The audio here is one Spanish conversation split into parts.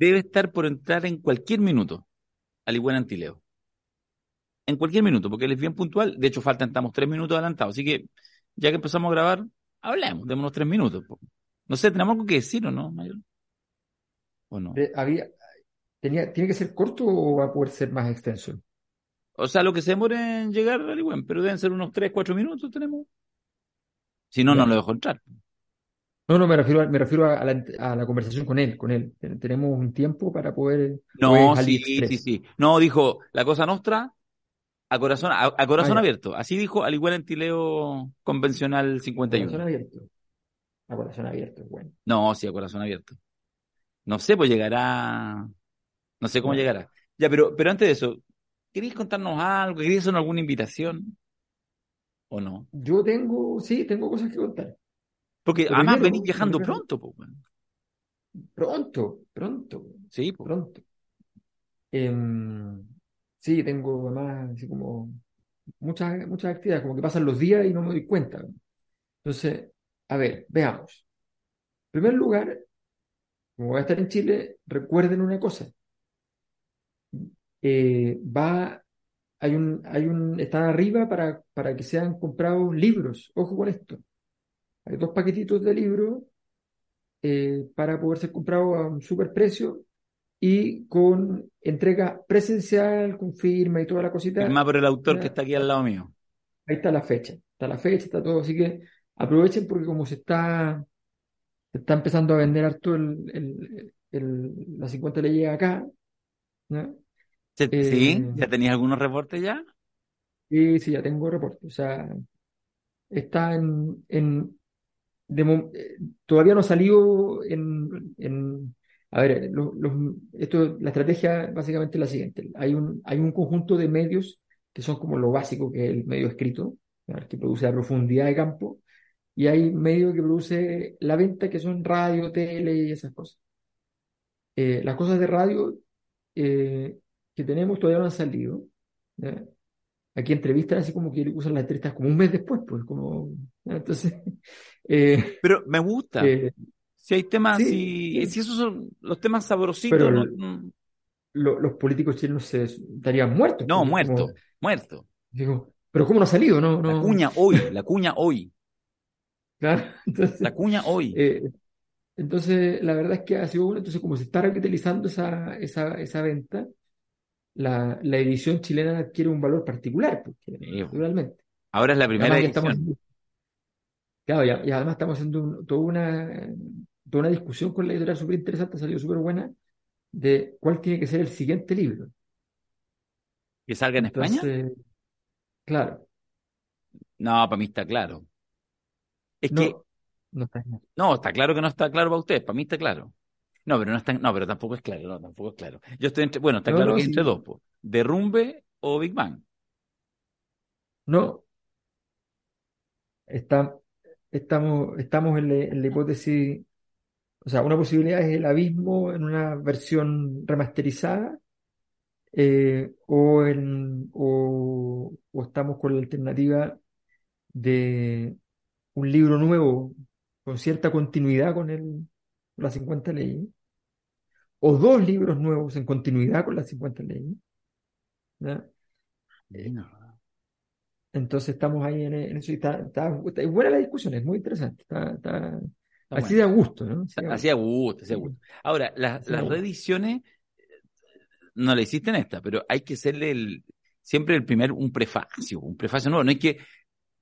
Debe estar por entrar en cualquier minuto, al igual Antileo. En cualquier minuto, porque él es bien puntual. De hecho, faltan, estamos tres minutos adelantados. Así que, ya que empezamos a grabar, hablemos, démonos tres minutos. No sé, ¿tenemos algo que decir o no, Mayor? ¿O no? Eh, había, tenía, ¿Tiene que ser corto o va a poder ser más extenso? O sea, lo que se demore en llegar al igual, pero deben ser unos tres, cuatro minutos tenemos. Si no, no lo dejo entrar. No, no, me refiero, a, me refiero a, la, conversación con él, con él. Tenemos un tiempo para poder. No, sí, sí, sí. No, dijo la cosa nuestra a corazón, a, corazón ah, abierto. Así dijo al igual en Tileo convencional 51. A corazón abierto. A corazón abierto, bueno. No, sí, a corazón abierto. No sé, pues llegará. No sé cómo llegará. Ya, pero, pero antes de eso, ¿queréis contarnos algo? ¿Queréis hacer alguna invitación? ¿O no? Yo tengo, sí, tengo cosas que contar. Porque además venís viajando pronto. Pronto, pronto. Sí, pronto. Em, sí, tengo además así como muchas, muchas actividades, como que pasan los días y no me doy cuenta. Entonces, a ver, veamos. En primer lugar, como voy a estar en Chile, recuerden una cosa. Eh, va, hay un, hay un, están arriba para, para que sean comprados libros. Ojo con esto. Hay dos paquetitos de libros eh, para poder ser comprados a un super precio y con entrega presencial, con firma y toda la cosita. Firma por el autor que está aquí al lado mío. Ahí está la fecha, está la fecha, está todo, así que aprovechen porque como se está, se está empezando a vender harto el, el, la 50 le llega acá. Sí, eh, ¿ya tenías algunos reportes ya? Sí, sí, ya tengo reportes. O sea, está en, en eh, todavía no ha salido en, a ver, esto, la estrategia básicamente es la siguiente. Hay un, hay un conjunto de medios que son como lo básico que es el medio escrito, que produce a profundidad de campo, y hay medios que produce la venta que son radio, tele y esas cosas. Eh, las cosas de radio eh, que tenemos todavía no han salido. Aquí entrevistan así como que usan las entrevistas como un mes después, pues como entonces eh, pero me gusta. Eh, si hay temas, si, esos son los temas sabrositos. los políticos chilenos se estarían muertos. No, pues, muerto, muerto. Digo, pero ¿cómo no ha salido? No, La cuña hoy, la cuña hoy. Claro, la cuña hoy. Eh, entonces, la verdad es que ha sido bueno. Entonces, como se está revitalizando esa, esa, esa venta, la, la edición chilena adquiere un valor particular, porque, naturalmente. Ahora es la primera edición. Claro, y, además estamos haciendo toda, una, toda una discusión con la editorial súper interesante, ha salido súper buena, de cuál tiene que ser el siguiente libro. ¿Que salga en España? Claro. No, para mí está claro. Es que. No está, no, está claro que no está claro para ustedes, para mí está claro. No, pero no está, no, pero tampoco es claro, no, tampoco es claro. Yo estoy entre, bueno, está claro que entre dos, derrumbe o Big Bang. No. Está, estamos, estamos en, la, hipótesis, o sea, una posibilidad es el abismo en una versión remasterizada, eh, o, en, o, estamos con la alternativa de un libro nuevo con cierta continuidad con, el, las 50 leyes, o dos libros nuevos en continuidad con las 50 leyes. Entonces estamos ahí en, eso y está, buena la discusión, es muy interesante, está, así de a gusto, ¿no? Así a gusto, así a gusto. Ahora, las reediciones, no le hiciste en esta, pero hay que hacerle el, siempre el primer, un prefacio, un prefacio nuevo, no hay que,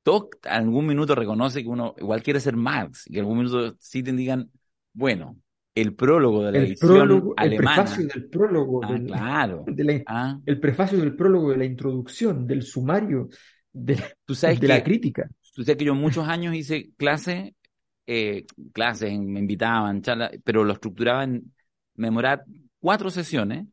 todos algún minuto reconoce que uno igual quiere ser Marx, y que algún minuto sí te digan, bueno, el prólogo de la edición alemana. El prefacio del prólogo. Ah, claro. Ah. El prefacio del prólogo de la introducción, del sumario de, ¿Tú sabes de la crítica. Tú sabes que yo muchos años hice clases, eh, clases, me invitaban, charlas, pero lo estructuraban me demoraba cuatro sesiones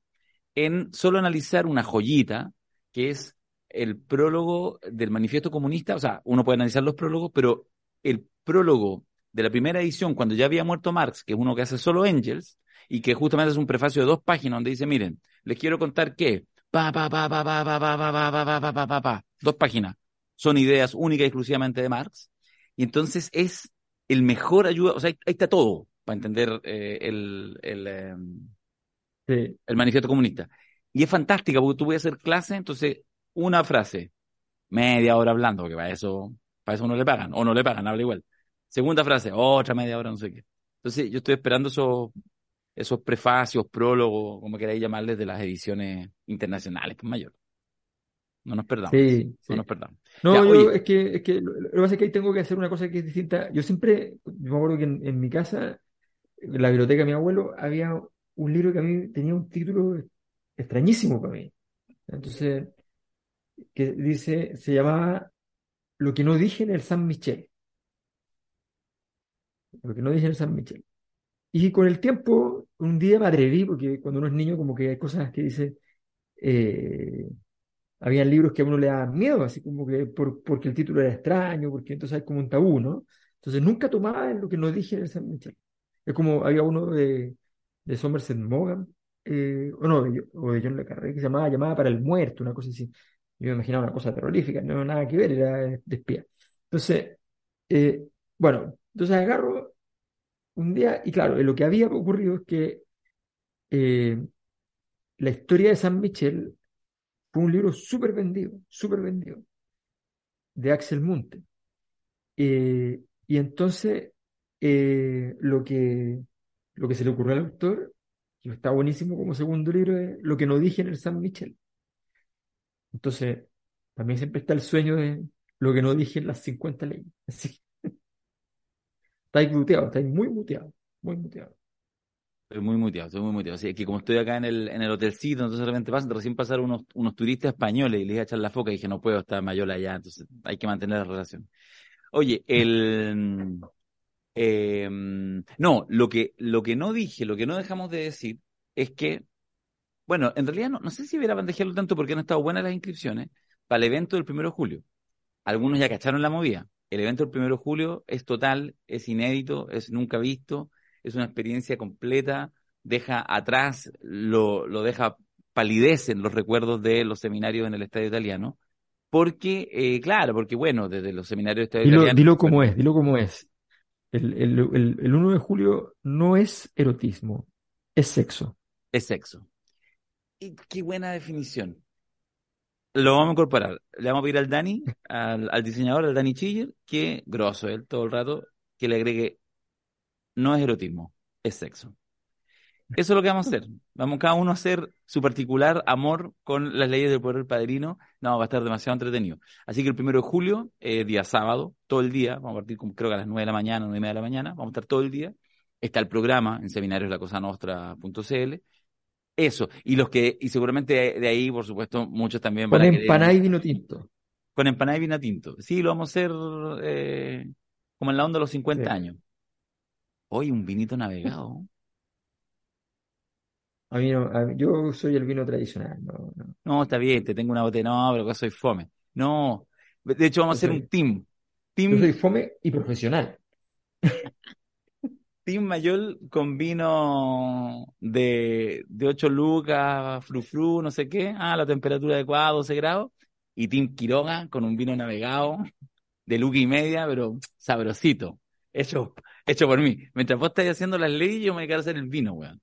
en solo analizar una joyita que es el prólogo del manifiesto comunista. O sea, uno puede analizar los prólogos, pero el prólogo de la primera edición, cuando ya había muerto Marx, que es uno que hace solo Engels, y que justamente es un prefacio de dos páginas donde dice, miren, les quiero contar que, pa, pa, pa, pa, pa, pa, pa, pa, pa, pa, pa, pa, pa, pa, dos páginas, son ideas únicas y exclusivamente de Marx, y entonces es el mejor ayuda, o sea, ahí, está todo para entender eh, el, el, eh, sí. el manifiesto comunista. Y es fantástica porque tú voy a hacer clase, entonces una frase, media hora hablando, porque para eso, para eso no le pagan, o no le pagan, habla igual. Segunda frase, otra media hora, no sé qué. Entonces yo estoy esperando esos, esos prefacios, prólogos, como queráis llamarles, de las ediciones internacionales, pues mayor. No nos perdamos. Sí, no nos perdamos. No, yo, es que, es que lo, que pasa es que ahí tengo que hacer una cosa que es distinta. Yo siempre, me acuerdo que en, mi casa, en la biblioteca de mi abuelo, había un libro que a mí tenía un título extrañísimo para mí. Entonces, que dice, se llamaba Lo que no dije en el San Michel. Lo que no dije en el San Michel. Y con el tiempo, un día me atreví, porque cuando uno es niño, como que hay cosas que dice, eh, había libros que a uno le daban miedo, así como que por, porque el título era extraño, porque entonces hay como un tabú, ¿no? Entonces nunca tomaba lo que no dije en el San Michel. Es como había uno de, de Somerset Maugham, eh, o no, de, o de John Le Carré, que se llamaba Llamada para el Muerto, una cosa así. Yo me imaginaba una cosa terrorífica, no nada que ver, era de espía. Entonces, eh, bueno, entonces agarro un día, y claro, lo que había ocurrido es que eh, la historia de San Michel fue un libro súper vendido, súper vendido, de Axel Munte. Eh, y entonces, lo, que, lo que se le ocurrió al autor, que está buenísimo como segundo libro, es lo que no dije en el San Michel. Entonces, también siempre está el sueño de lo que no dije en las 50 leyes. Así. Estáis muteado, estáis muy muteado, muy muteado. Estoy muy muteado, estoy muy muteado. Así que como estoy acá en el, en el hotelcito, entonces de repente pasan, recién pasaron unos, unos turistas españoles y les iba a echar la foca y dije, no puedo estar mayor allá, entonces hay que mantener la relación. Oye, el... Eh, no, lo que, lo que no dije, lo que no dejamos de decir es que bueno, en realidad no, no sé si hubiera bandejearlo tanto porque han estado buenas las inscripciones para el evento del 1 de julio. Algunos ya cacharon la movida. El evento del 1 de julio es total, es inédito, es nunca visto, es una experiencia completa, deja atrás, lo, lo deja palidecen los recuerdos de los seminarios en el Estadio Italiano. Porque, eh, claro, porque bueno, desde los seminarios del Estadio Italiano. Dilo como es, dilo como es. El, el, el, el 1 de julio no es erotismo, es sexo. Es sexo. Y qué buena definición. Lo vamos a incorporar. Le vamos a pedir al Dani, al, diseñador, al Dani Chiller, que, grosso él todo el rato, que le agregue, no es erotismo, es sexo. Eso es lo que vamos a hacer. Vamos cada uno a hacer su particular amor con las leyes del poder del padrino. No, va a estar demasiado entretenido. Así que el primero de julio, eh, día sábado, todo el día, vamos a partir creo que a las nueve de la mañana, nueve y media de la mañana, vamos a estar todo el día. Está el programa en seminarioslacosanostra.cl eso, y los que, y seguramente de ahí, por supuesto, muchos también Con empanada y vino tinto. Con empanada y vino tinto. Sí, lo vamos a hacer eh, como en la onda de los 50 años. Hoy un vinito navegado. A mí no, yo soy el vino tradicional. No, no. está bien, te tengo una botella. No, pero soy fome. No, de hecho vamos a hacer un team. team. Yo soy fome y profesional. Team Mayol con vino de, de 8 lucas, frufru, no sé qué, ah, la temperatura adecuada, 12 grados, y Team Quiroga con un vino navegado de luca y media, pero sabrosito, hecho, hecho por mí. Mientras vos estás haciendo las leyes, yo me voy a quedar a hacer el vino, weón.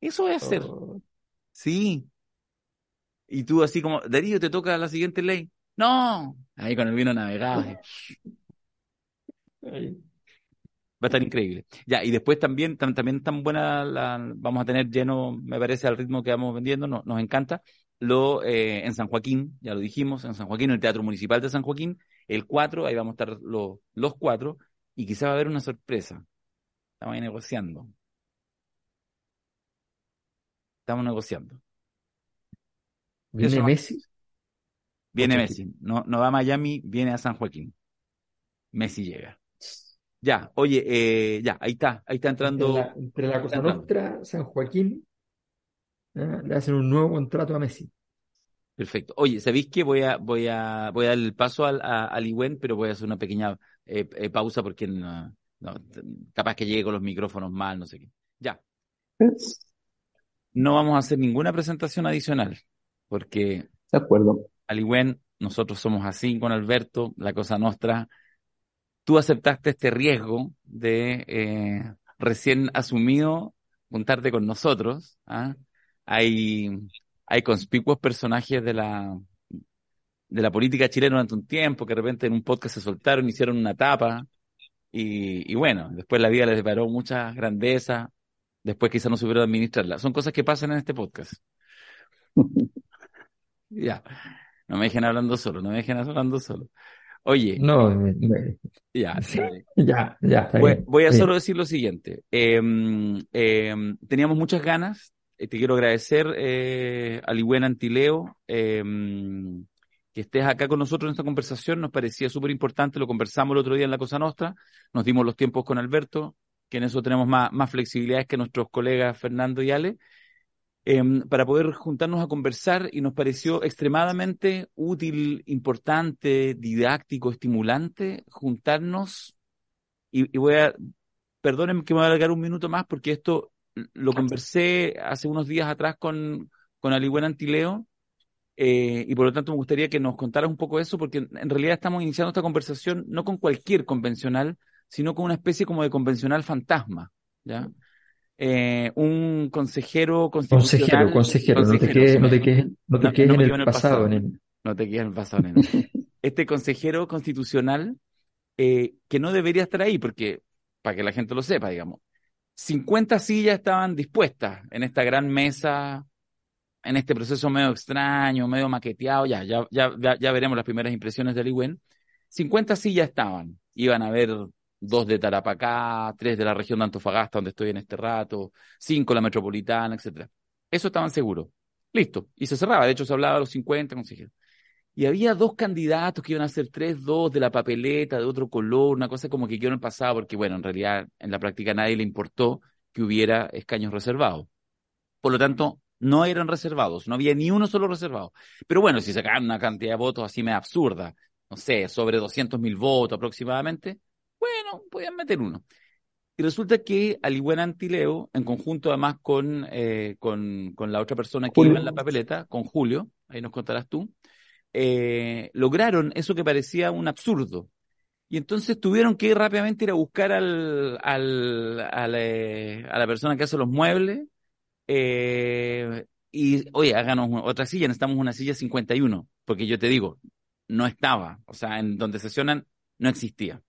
Eso voy a hacer. Oh. Sí. Y tú así como, Darío, te toca la siguiente ley. No, ahí con el vino navegado. Va a estar increíble. Ya, y después también, también tan buena, la, vamos a tener lleno, me parece, al ritmo que vamos vendiendo, nos encanta, lo eh, en San Joaquín, ya lo dijimos, en San Joaquín, en el Teatro Municipal de San Joaquín, el 4, ahí vamos a estar los cuatro, y quizá va a haber una sorpresa. Estamos ahí negociando. Estamos negociando. ¿Viene Messi? Viene Messi. No, no va a Miami, viene a San Joaquín. Messi llega. Ya, oye, eh, ya, ahí está, ahí está entrando. Entre la, Cosa Nostra, San Joaquín, ¿eh? le hacen un nuevo contrato a Messi. Perfecto. Oye, ¿sabéis que voy a, voy a, voy a dar el paso al, a, al pero voy a hacer una pequeña eh, eh, pausa porque no, capaz que llegue con los micrófonos mal, no sé qué. Ya. No vamos a hacer ninguna presentación adicional porque. De acuerdo. Al nosotros somos así con Alberto, la cosa nuestra tú aceptaste este riesgo de eh, recién asumido juntarte con nosotros. ¿ah? Hay, hay conspicuos personajes de la, de la política chilena durante un tiempo que de repente en un podcast se soltaron, hicieron una tapa y, y bueno, después la vida les deparó mucha grandeza, después quizá no supieron administrarla. Son cosas que pasan en este podcast. ya, no me dejen hablando solo, no me dejen hablando solo. Oye. No, ya, ya, ya. Voy, a solo decir lo siguiente. Em, em, teníamos muchas ganas. Eh, te quiero agradecer, eh, Alibuena Antileo, em, que estés acá con nosotros en esta conversación. Nos parecía súper importante. Lo conversamos el otro día en la Cosa Nostra. Nos dimos los tiempos con Alberto, que en eso tenemos más, más flexibilidades que nuestros colegas Fernando y Ale. Em, para poder juntarnos a conversar y nos pareció extremadamente útil, importante, didáctico, estimulante juntarnos y, voy a, perdónenme que me voy a alargar un minuto más porque esto lo conversé hace unos días atrás con, con Alibuena Antileo eh, y por lo tanto me gustaría que nos contaras un poco eso porque en realidad estamos iniciando esta conversación no con cualquier convencional, sino con una especie como de convencional fantasma, ¿ya? eh, un consejero constitucional. Consejero, consejero, no te quedes, no te quedes, no te quedes en, el pasado, No te quedes en el pasado, nene. Este consejero constitucional eh, que no debería estar ahí, porque, para que la gente lo sepa, digamos, 50 sillas estaban dispuestas en esta gran mesa, en este proceso medio extraño, medio maqueteado, ya, ya, ya, ya veremos las primeras impresiones del IWEN. 50 sillas estaban, iban a ver dos de Tarapacá, tres de la región de Antofagasta, donde estoy en este rato, cinco la metropolitana, etcétera. Eso estaban seguros. Listo. Y se cerraba. De hecho, se hablaba de los 50 consejeros. Y había dos candidatos que iban a ser tres, dos de la papeleta, de otro color, una cosa como que quedó en el pasado, porque bueno, en realidad en la práctica a nadie le importó que hubiera escaños reservados. Por lo tanto, no eran reservados, no había ni uno solo reservado. Pero bueno, si sacaban una cantidad de votos así me absurda, no sé, sobre 200 mil votos aproximadamente, bueno, podían meter uno. Y resulta que buen Antileo, en conjunto además con, eh, con, con, la otra persona que iba en la papeleta, con Julio, ahí nos contarás tú, eh, lograron eso que parecía un absurdo. Y entonces tuvieron que rápidamente ir a buscar al, al, al eh, a la persona que hace los muebles. Y, oye, háganos otra silla, necesitamos una silla 51, porque yo te digo, no estaba, o sea, en donde sesionan no existía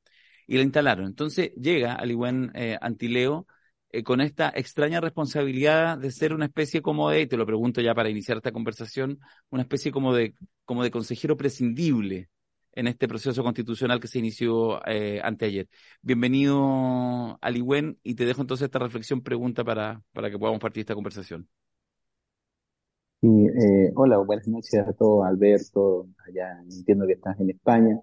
y la instalaron. Entonces llega al buen eh, Antileo eh, con esta extraña responsabilidad de ser una especie como de, y te lo pregunto ya para iniciar esta conversación, una especie como de, como de consejero prescindible en este proceso constitucional que se inició eh, anteayer. Bienvenido, Aliwen, y te dejo entonces esta reflexión, pregunta para, para que podamos partir esta conversación. Eh, hola, buenas noches a todos, Alberto, allá entiendo que estás en España.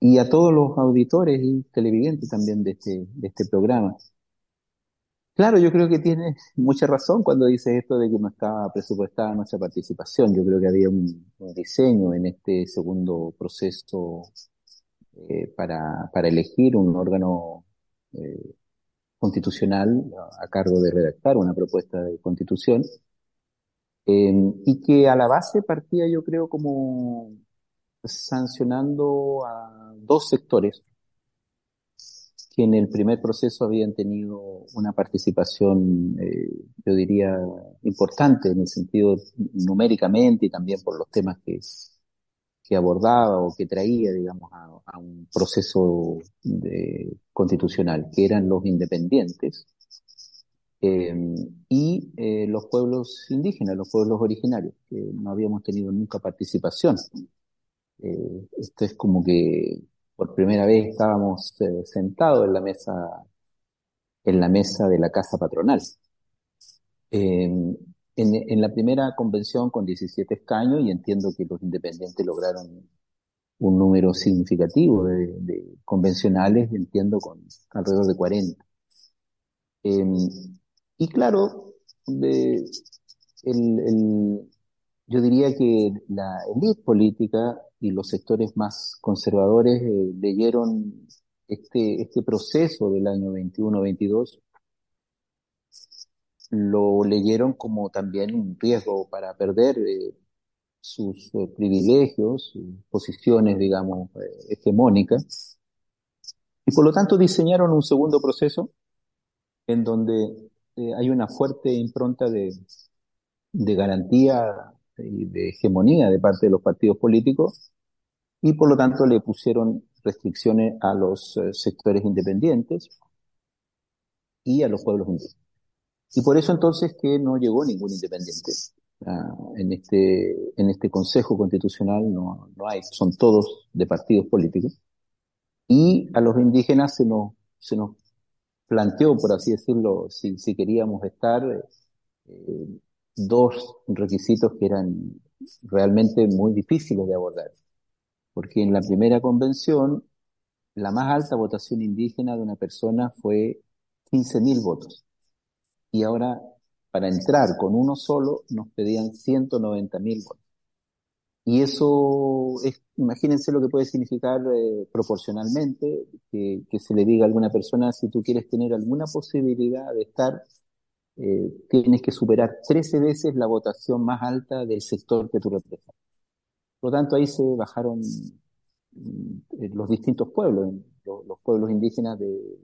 y a todos los auditores y televidentes también de este, de este programa. Claro, yo creo que tiene mucha razón cuando dice esto de que no estaba presupuestada nuestra participación. Yo creo que había un, diseño en este segundo proceso eh, para, para elegir un órgano eh, constitucional a cargo de redactar una propuesta de constitución eh, y que a la base partía yo creo como sancionando a dos sectores en el primer proceso habían tenido una participación, eh, yo diría, importante en el sentido numéricamente y también por los temas que, que abordaba o que traía, digamos, a, un proceso constitucional, que eran los independientes eh, y eh, los pueblos indígenas, los pueblos originarios, que no habíamos tenido nunca participación. Esto es como que por primera vez estábamos eh, sentados en la mesa, en la mesa de la casa patronal. en, en, la primera convención con 17 escaños, y entiendo que los independientes lograron un número significativo de, convencionales, entiendo, con alrededor de 40. Em, y claro, el, yo diría que la élite política y los sectores más conservadores eh, leyeron este, este proceso del año 21-22, lo leyeron como también un riesgo para perder eh, sus eh, privilegios, sus posiciones, digamos, hegemónicas, y por lo tanto diseñaron un segundo proceso en donde hay una fuerte impronta de, de garantía y de hegemonía de parte de los partidos políticos y por lo tanto le pusieron restricciones a los eh, sectores independientes y a los pueblos indígenas. Y por eso entonces que no llegó ningún independiente. Ah, en, este, en este Consejo Constitucional no, no hay, son todos de partidos políticos. Y a los indígenas se nos, se nos planteó, por así decirlo, si, si queríamos estar, eh, dos requisitos que eran realmente muy difíciles de abordar. Porque en la primera convención, la más alta votación indígena de una persona fue 15.000 votos. Y ahora, para entrar con uno solo, nos pedían 190.000 votos. Y eso, es, imagínense lo que puede significar eh, proporcionalmente, que, que se le diga a alguna persona, si tú quieres tener alguna posibilidad de estar eh, tienes que superar 13 veces la votación más alta del sector que tú representas. Por lo tanto, ahí se bajaron mm, los distintos pueblos, los, pueblos indígenas de,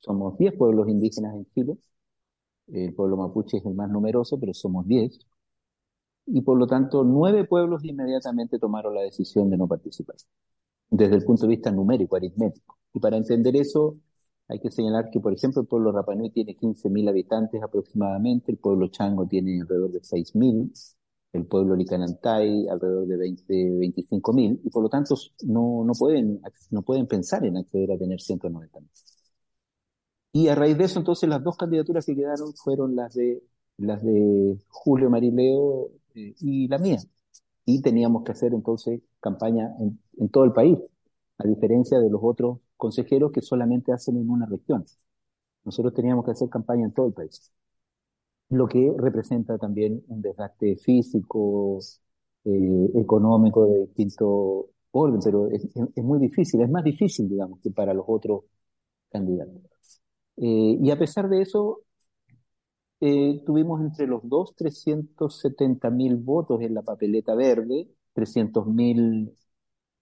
somos 10 pueblos indígenas en Chile, el pueblo mapuche es el más numeroso, pero somos 10, y por lo tanto, nueve pueblos inmediatamente tomaron la decisión de no participar, desde el punto de vista numérico, aritmético. Y para entender eso, hay que señalar que, por ejemplo, el pueblo Rapanui tiene 15.000 habitantes aproximadamente, el pueblo Chango tiene alrededor de 6.000, el pueblo Licanantay alrededor de 20, 25.000, y por lo tanto no, no, pueden, no pueden pensar en acceder a tener 190.000. Y a raíz de eso, entonces, las dos candidaturas que quedaron fueron las de, las de Julio Marileo eh, y la mía. Y teníamos que hacer entonces campaña en, en todo el país, a diferencia de los otros consejeros que solamente hacen en una región. Nosotros teníamos que hacer campaña en todo el país. Lo que representa también un desgaste físico, eh, económico de distinto orden, pero es, muy difícil, es más difícil, digamos, que para los otros candidatos. Eh, y a pesar de eso, eh, tuvimos entre los dos 370 mil votos en la papeleta verde, 300 mil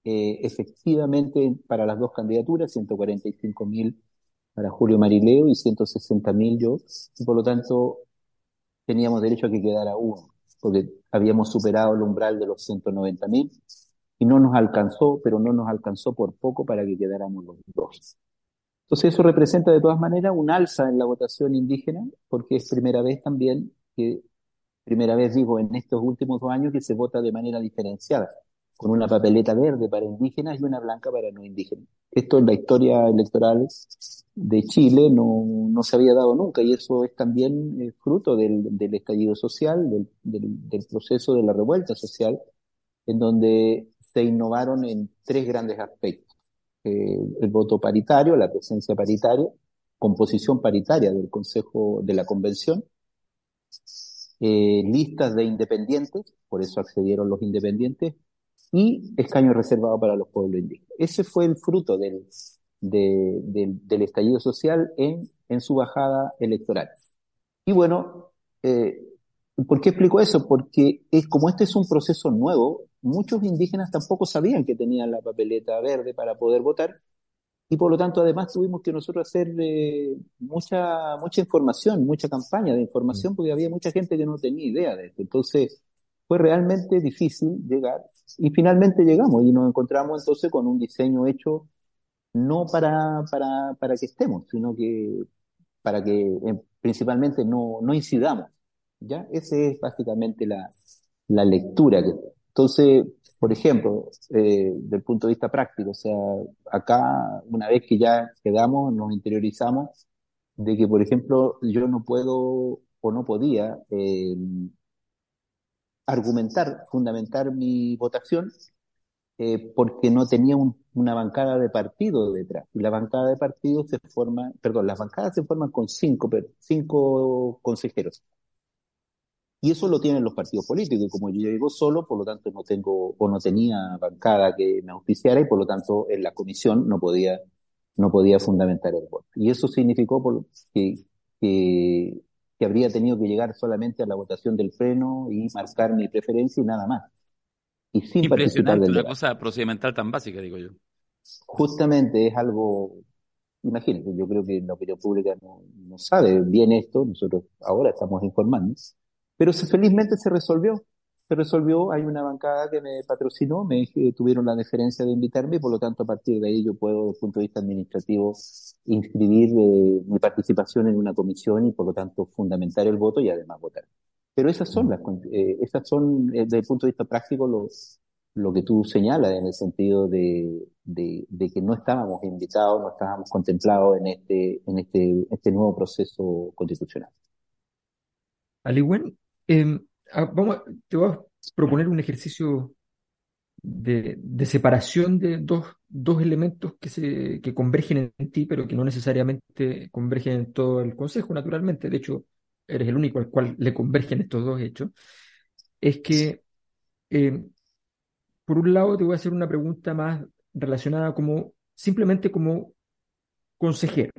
eh, efectivamente para las dos candidaturas, 145 mil para Julio Marileo y 160 mil yo, y por lo tanto teníamos derecho a que quedara uno, porque habíamos superado el umbral de los 190 mil y no nos alcanzó, pero no nos alcanzó por poco para que quedáramos los dos. Entonces eso representa de todas maneras un alza en la votación indígena, porque es primera vez también que, primera vez digo, en estos últimos dos años que se vota de manera diferenciada con una papeleta verde para indígenas y una blanca para no indígenas. Esto en la historia electoral de Chile no, no se había dado nunca y eso es también eh, fruto del, del, estallido social, del, del, proceso de la revuelta social, en donde se innovaron en tres grandes aspectos. Eh, el voto paritario, la presencia paritaria, composición paritaria del Consejo de la Convención, eh, listas de independientes, por eso accedieron los independientes, y escaño reservado para los pueblos indígenas. Ese fue el fruto del, del estallido social en, en su bajada electoral. Y bueno, eh, ¿por qué explico eso? Porque es como este es un proceso nuevo, muchos indígenas tampoco sabían que tenían la papeleta verde para poder votar y por lo tanto además tuvimos que nosotros hacer eh, mucha mucha información, mucha campaña de información porque había mucha gente que no tenía idea de esto. Entonces fue realmente difícil llegar y finalmente llegamos y nos encontramos entonces con un diseño hecho no para, para, para que estemos, sino que para que eh, principalmente no, no incidamos. ¿Ya? Esa es básicamente la, la lectura. Entonces, por ejemplo, eh, del punto de vista práctico, o sea, acá, una vez que ya quedamos, nos interiorizamos de que, por ejemplo, yo no puedo o no podía eh, argumentar, fundamentar mi votación eh, porque no tenía una bancada de partido detrás. Y la bancada de partido se forma, perdón, las bancadas se forman con cinco, cinco consejeros. Y eso lo tienen los partidos políticos. Y como yo llego solo, por lo tanto no tengo o no tenía bancada que me auspiciara y por lo tanto en la comisión no podía, no podía fundamentar el voto. Y eso significó por, que, que, que habría tenido que llegar solamente a la votación del pleno y marcar mi preferencia y nada más. Y sin participar del una cosa procedimental tan básica, digo yo. Justamente es algo, imagínense, yo creo que la opinión pública no, no sabe bien esto, nosotros ahora estamos informando, pero felizmente se resolvió. Se resolvió, hay una bancada que me patrocinó, me tuvieron la deferencia de invitarme y por lo tanto a partir de ahí yo puedo, desde el punto de vista administrativo, inscribir eh, mi participación en una comisión y por lo tanto fundamentar el voto y además votar. Pero esas son las, eh, esas son, eh, desde el punto de vista práctico, los, lo que tú señalas en el sentido de, de, de, que no estábamos invitados, no estábamos contemplados en este, en este, este nuevo proceso constitucional. Aliwen, Ah, vamos, te voy a proponer un ejercicio de, separación de dos, elementos que convergen en ti, pero que no necesariamente convergen en todo el Consejo, naturalmente. De hecho, eres el único al cual le convergen estos dos hechos. Es que, em, por un lado, te voy a hacer una pregunta más relacionada como simplemente como consejero.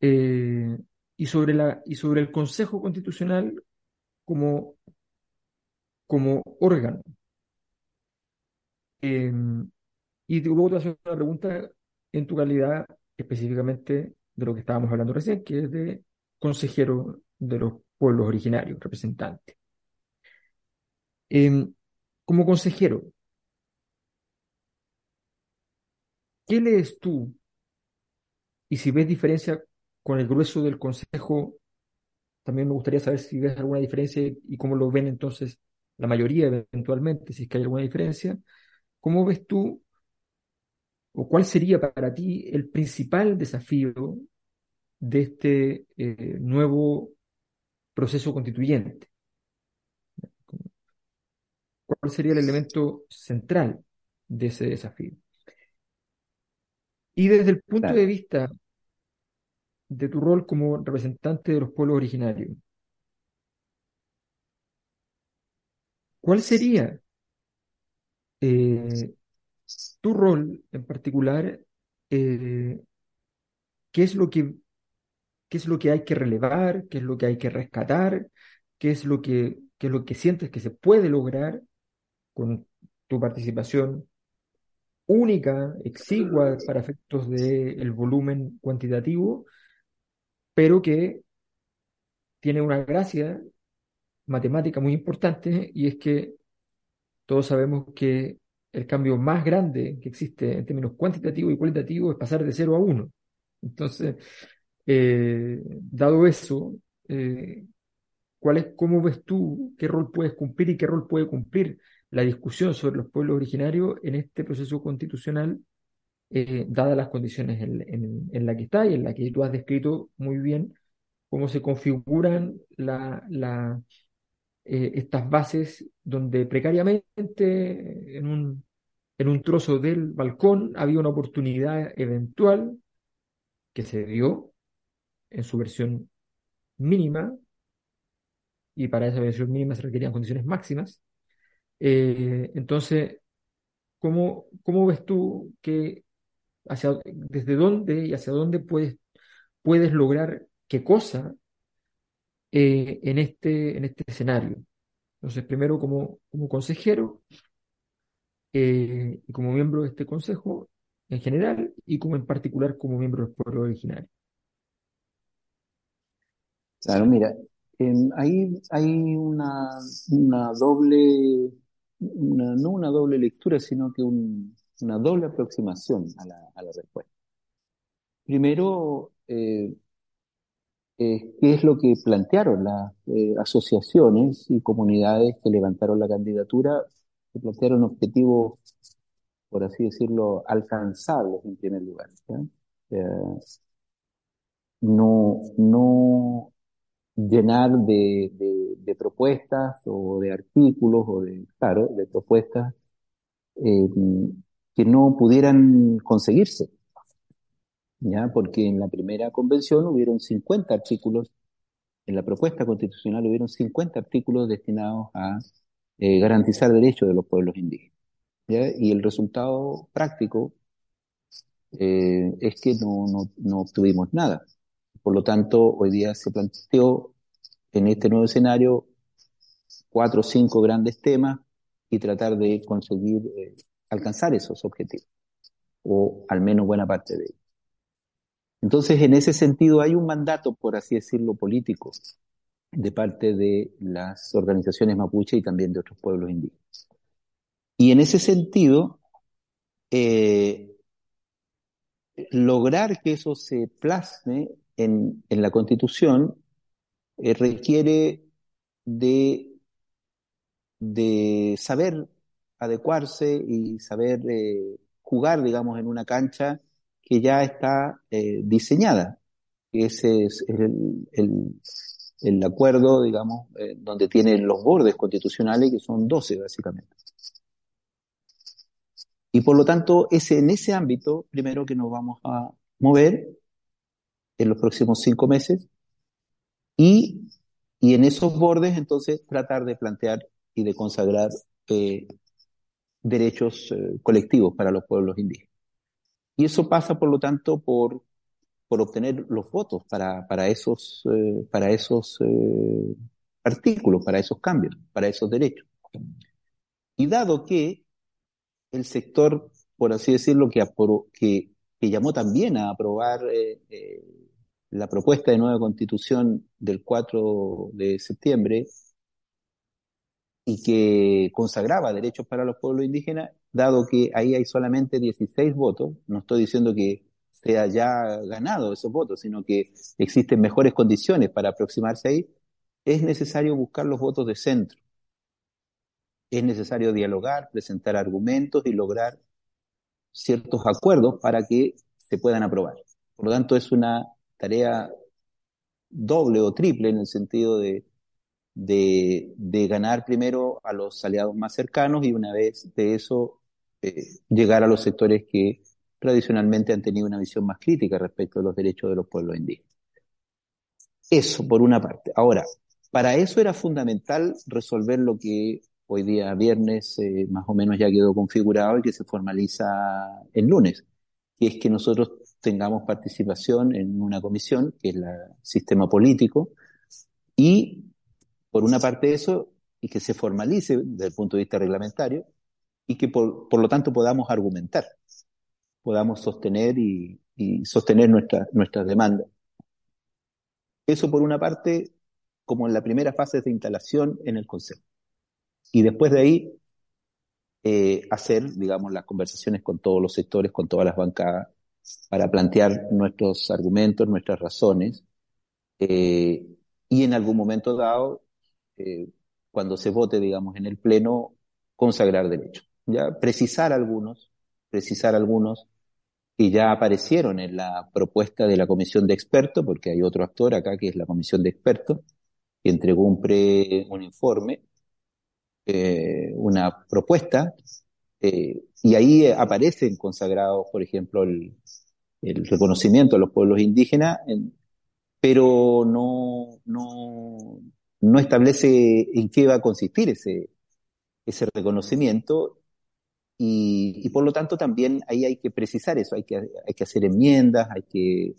Eh, y sobre, la, y sobre el Consejo Constitucional como, como órgano. Em, y luego te voy a hacer una pregunta en tu calidad específicamente de lo que estábamos hablando recién, que es de consejero de los pueblos originarios, representante. Em, como consejero, ¿qué lees tú? Y si ves diferencia con el grueso del Consejo, también me gustaría saber si ves alguna diferencia y cómo lo ven entonces la mayoría eventualmente, si es que hay alguna diferencia. ¿Cómo ves tú o cuál sería para ti el principal desafío de este eh, nuevo proceso constituyente? ¿Cuál sería el elemento central de ese desafío? Y desde el punto de vista de tu rol como representante de los pueblos originarios. ¿Cuál sería eh, tu rol en particular? Eh, ¿Qué es lo que qué es lo que hay que relevar? ¿Qué es lo que hay que rescatar? ¿Qué es lo que, qué es lo que sientes que se puede lograr con tu participación única, exigua para efectos del volumen cuantitativo? Pero que tiene una gracia matemática muy importante y es que todos sabemos que el cambio más grande que existe en términos cuantitativos y cualitativos es pasar de 0 a 1. Entonces, eh, dado eso, eh, ¿cuál es, ¿cómo ves tú qué rol puedes cumplir y qué rol puede cumplir la discusión sobre los pueblos originarios en este proceso constitucional eh, dadas las condiciones en, en, la que está y en la que tú has descrito muy bien cómo se configuran eh, estas bases donde precariamente en un, en un trozo del balcón había una oportunidad eventual que se dio en su versión mínima y para esa versión mínima se requerían condiciones máximas. Eh, entonces, ¿cómo, ¿cómo ves tú que desde dónde y hacia dónde puedes, puedes lograr qué cosa eh, en, este, en este escenario. Entonces, primero como, como consejero eh, como miembro de este consejo en general y como en particular como miembro del pueblo originario. Claro, mira, ahí hay una, una doble, una, no una doble lectura, sino que un, una doble aproximación a la, respuesta. Primero, eh, eh, ¿qué es lo que plantearon las eh, asociaciones y comunidades que levantaron la candidatura? Que plantearon objetivos, por así decirlo, alcanzables en primer lugar. no, no llenar de, propuestas o de artículos o de, claro, de propuestas que no pudieran conseguirse, ¿ya? Porque en la primera convención hubieron 50 artículos, en la propuesta constitucional hubieron 50 artículos destinados a eh, garantizar derechos de los pueblos indígenas, ¿ya? Y el resultado práctico eh, es que no, no, no obtuvimos nada. Por lo tanto, hoy día se planteó en este nuevo escenario cuatro o cinco grandes temas y tratar de conseguir eh, alcanzar esos objetivos, o al menos buena parte de ellos. Entonces, en ese sentido, hay un mandato, por así decirlo, político de parte de las organizaciones mapuche y también de otros pueblos indígenas. Y en ese sentido, eh, lograr que eso se plasme en, la Constitución eh, requiere de saber adecuarse y saber eh, jugar, digamos, en una cancha que ya está eh, diseñada. Ese es el, el, el acuerdo, digamos, eh, donde tiene los bordes constitucionales, que son 12 básicamente. Y por lo tanto, es en ese ámbito, primero que nos vamos a mover en los próximos cinco meses y, y en esos bordes entonces tratar de plantear y de consagrar eh, derechos eh, colectivos para los pueblos indígenas. Y eso pasa, por lo tanto, por, por obtener los votos para, para esos, eh, para esos eh, artículos, para esos cambios, para esos derechos. Y dado que el sector, por así decirlo, que, que, que llamó también a aprobar la propuesta de nueva constitución del 4 de septiembre y que consagraba derechos para los pueblos indígenas, dado que ahí hay solamente 16 votos, no estoy diciendo que sea ya ganado esos votos, sino que existen mejores condiciones para aproximarse ahí, es necesario buscar los votos de centro. Es necesario dialogar, presentar argumentos y lograr ciertos acuerdos para que se puedan aprobar. Por lo tanto, es una tarea doble o triple en el sentido de, de, ganar primero a los aliados más cercanos y una vez de eso eh, llegar a los sectores que tradicionalmente han tenido una visión más crítica respecto de los derechos de los pueblos indígenas. Eso por una parte. Ahora, para eso era fundamental resolver lo que hoy día viernes eh, más o menos ya quedó configurado y que se formaliza el lunes, que es que nosotros tengamos participación en una comisión, que es el sistema político, y por una parte eso, y que se formalice desde el punto de vista reglamentario, y que por, por lo tanto podamos argumentar, podamos sostener y, y sostener nuestra, nuestras demandas. Eso por una parte, como en la primera fase de instalación en el Consejo y después de ahí eh, hacer, digamos, las conversaciones con todos los sectores, con todas las bancadas, para plantear nuestros argumentos, nuestras razones, eh, y en algún momento dado, eh, cuando se vote, digamos, en el Pleno, consagrar derechos. Ya precisar algunos, precisar algunos que ya aparecieron en la propuesta de la comisión de expertos, porque hay otro actor acá que es la comisión de expertos, que entregó un un informe eh, una propuesta eh, y ahí aparecen consagrados, por ejemplo, el, el reconocimiento a los pueblos indígenas, pero no, no, no establece en qué va a consistir ese, ese reconocimiento y, y, por lo tanto también ahí hay que precisar eso, hay que, hay que hacer enmiendas, hay que,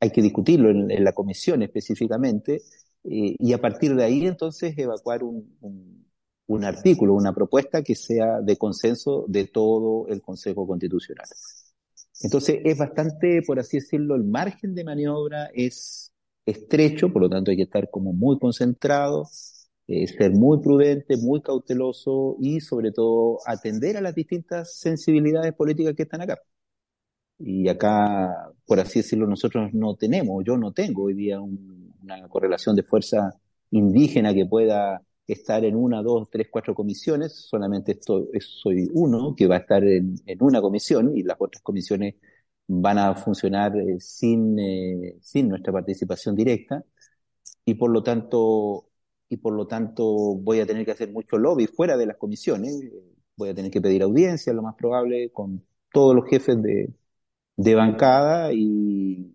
hay que discutirlo en, la comisión específicamente eh, y a partir de ahí entonces evacuar un, un, un artículo, una propuesta que sea de consenso de todo el Consejo Constitucional. Entonces es bastante, por así decirlo, el margen de maniobra es estrecho, por lo tanto hay que estar como muy concentrado, eh, ser muy prudente, muy cauteloso y sobre todo atender a las distintas sensibilidades políticas que están acá. Y acá, por así decirlo, nosotros no tenemos, yo no tengo hoy día un, una correlación de fuerza indígena que pueda estar en una, dos, tres, cuatro comisiones, solamente esto, soy uno que va a estar en, una comisión y las otras comisiones van a funcionar eh, sin, eh, sin nuestra participación directa y por lo tanto y por lo tanto voy a tener que hacer mucho lobby fuera de las comisiones voy a tener que pedir audiencia, lo más probable, con todos los jefes de, de bancada y,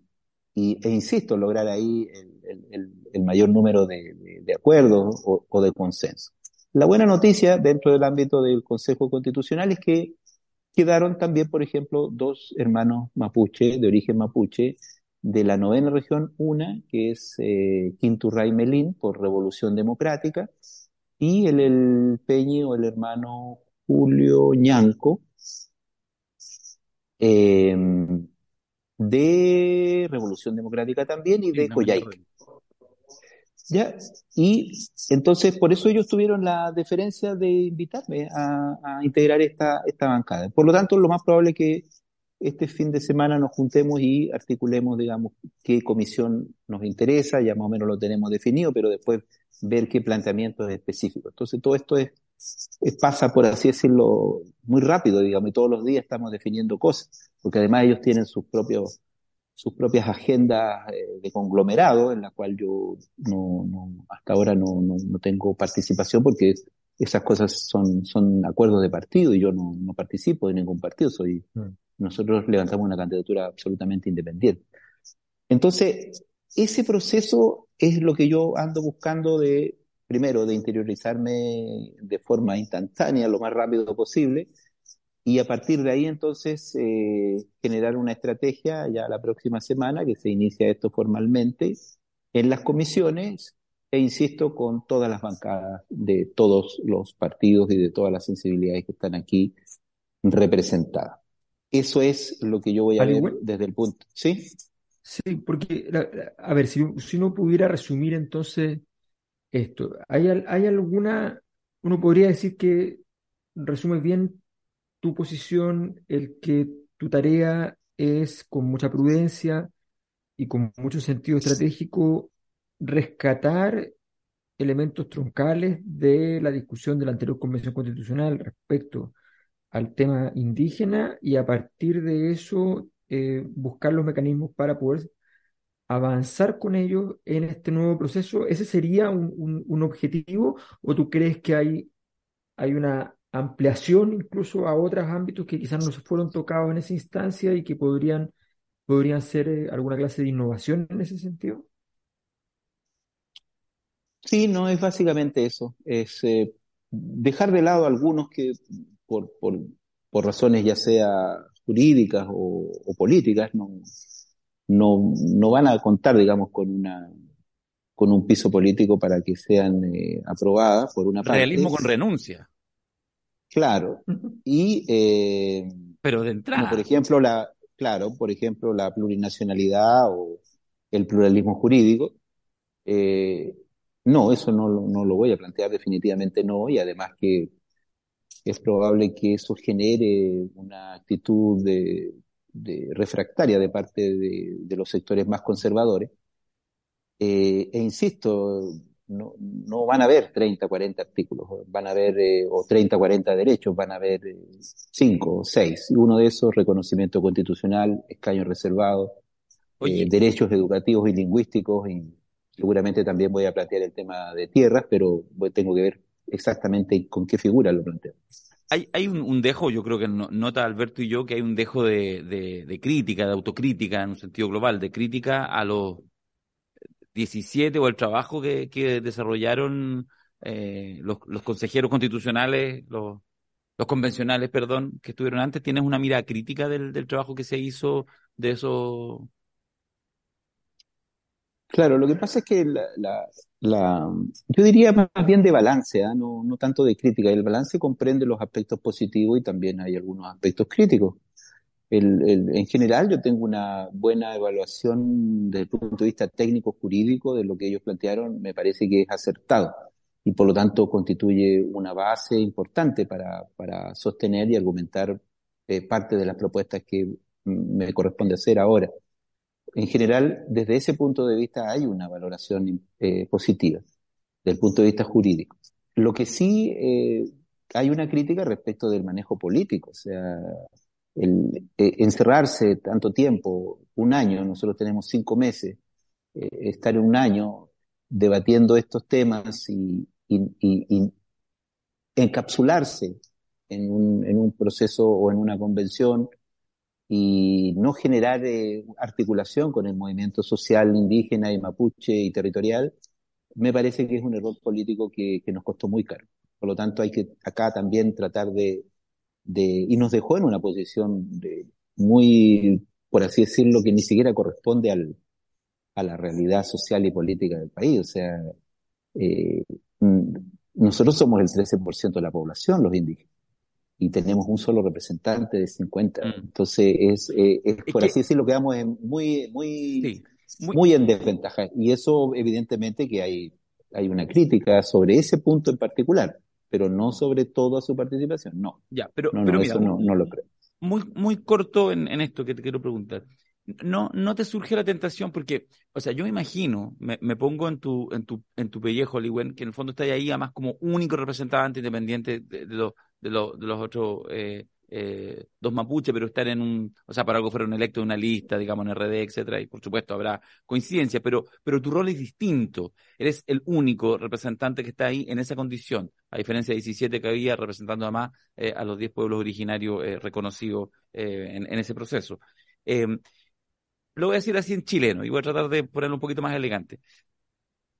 e insisto, lograr ahí el, el, mayor número de, de, acuerdos o, de consenso. La buena noticia dentro del ámbito del Consejo Constitucional es que quedaron también, por ejemplo, dos hermanos mapuche, de origen mapuche, de la novena región, una que es eh, Quinturray Melín, por Revolución Democrática, y el, el Peñi o el hermano Julio Ñanco, eh, de Revolución Democrática también y de Coyhaique. ¿Ya? Y entonces por eso ellos tuvieron la deferencia de invitarme a, integrar esta, esta bancada. Por lo tanto, lo más probable es que este fin de semana nos juntemos y articulemos, digamos, qué comisión nos interesa, ya más o menos lo tenemos definido, pero después ver qué planteamientos específicos. Entonces todo esto es, es, pasa, por así decirlo, muy rápido, digamos, y todos los días estamos definiendo cosas, porque además ellos tienen sus propios sus propias agendas eh, de conglomerado, en la cual yo no, no hasta ahora no, no, no, tengo participación porque esas cosas son, son acuerdos de partido y yo no, no participo de ningún partido, soy, mm. nosotros levantamos una candidatura absolutamente independiente. Entonces, ese proceso es lo que yo ando buscando de, primero, de interiorizarme de forma instantánea, lo más rápido posible, y a partir de ahí entonces eh, generar una estrategia ya la próxima semana que se inicia esto formalmente en las comisiones e insisto con todas las bancadas de todos los partidos y de todas las sensibilidades que están aquí representadas. Eso es lo que yo voy a ver desde el punto. ¿Sí? Sí, porque, a ver, si, si uno pudiera resumir entonces esto, ¿hay, ¿hay alguna, uno podría decir que resume bien tu posición, el que tu tarea es con mucha prudencia y con mucho sentido estratégico rescatar elementos troncales de la discusión de la anterior Convención Constitucional respecto al tema indígena y a partir de eso eh, buscar los mecanismos para poder avanzar con ellos en este nuevo proceso. ¿Ese sería un, un, objetivo o tú crees que hay, hay una ampliación incluso a otros ámbitos que quizás no se fueron tocados en esa instancia y que podrían, podrían ser eh, alguna clase de innovación en ese sentido? Sí, no, es básicamente eso. Es eh, dejar de lado algunos que por, por, por razones ya sea jurídicas o, o, políticas no, no, no van a contar, digamos, con una con un piso político para que sean eh, aprobadas por una parte. Realismo con renuncia. Claro. Y, eh, pero de entrada. por ejemplo, la, claro, por ejemplo, la plurinacionalidad o el pluralismo jurídico. Eh, no, eso no, no lo voy a plantear, definitivamente no, y además que es probable que eso genere una actitud de, de refractaria de parte de, de, los sectores más conservadores. Eh, e insisto, no, no van a haber 30, 40 artículos, van a haber, eh, o 30, 40 derechos, van a haber eh, 5 o 6. Y uno de esos, reconocimiento constitucional, escaño reservado, eh, derechos educativos y lingüísticos, y seguramente también voy a plantear el tema de tierras, pero tengo que ver exactamente con qué figura lo planteo. Hay, hay un, un, dejo, yo creo que nota Alberto y yo, que hay un dejo de, de, de crítica, de autocrítica en un sentido global, de crítica a los 17 o el trabajo que, que desarrollaron eh, los, los, consejeros constitucionales, los, los, convencionales, perdón, que estuvieron antes, ¿tienes una mirada crítica del, del trabajo que se hizo de eso? Claro, lo que pasa es que la, la, la yo diría más bien de balance, ¿eh? no, no tanto de crítica. El balance comprende los aspectos positivos y también hay algunos aspectos críticos el, el, en general yo tengo una buena evaluación desde el punto de vista técnico-jurídico de lo que ellos plantearon, me parece que es acertado y por lo tanto constituye una base importante para, para sostener y argumentar eh, parte de las propuestas que me corresponde hacer ahora. En general, desde ese punto de vista hay una valoración eh, positiva, desde el punto de vista jurídico. Lo que sí eh, hay una crítica respecto del manejo político, o sea, el eh, encerrarse tanto tiempo, un año, nosotros tenemos cinco meses, eh, estar un año debatiendo estos temas y, y, encapsularse en un, proceso o en una convención y no generar eh, articulación con el movimiento social indígena y mapuche y territorial, me parece que es un error político que nos costó muy caro. Por lo tanto, hay que acá también tratar de, de y nos dejó en una posición de, muy, por así decirlo, que ni siquiera corresponde al, a la realidad social y política del país. O sea, eh, mm, nosotros somos el 13% de la población, los indígenas, y tenemos un solo representante de 50. Mm. Entonces, es, eh, es, por así decirlo, quedamos en muy, muy, muy, en desventaja. Y eso, evidentemente, que hay, hay una crítica sobre ese punto en particular, pero no sobre toda su participación. No. Ya, pero, no, pero no, eso no, no lo creo. Muy, muy corto en, en esto que te quiero preguntar no, no te surge la tentación porque, o sea, yo me imagino, me, me pongo en tu, en tu, en tu pellejo, Liwen, que en el fondo está ahí además como único representante independiente de, de, los, de, los, de los otros eh, eh, dos mapuches, pero estar en un, o sea, para algo fueron electos en una lista, digamos, en RD, etcétera, y por supuesto habrá coincidencia, pero, pero tu rol es distinto. Eres el único representante que está ahí en esa condición, a diferencia de 17 que había representando además eh, a los 10 pueblos originarios eh, reconocidos en, en, ese proceso. Lo voy a decir así en chileno y voy a tratar de ponerlo un poquito más elegante.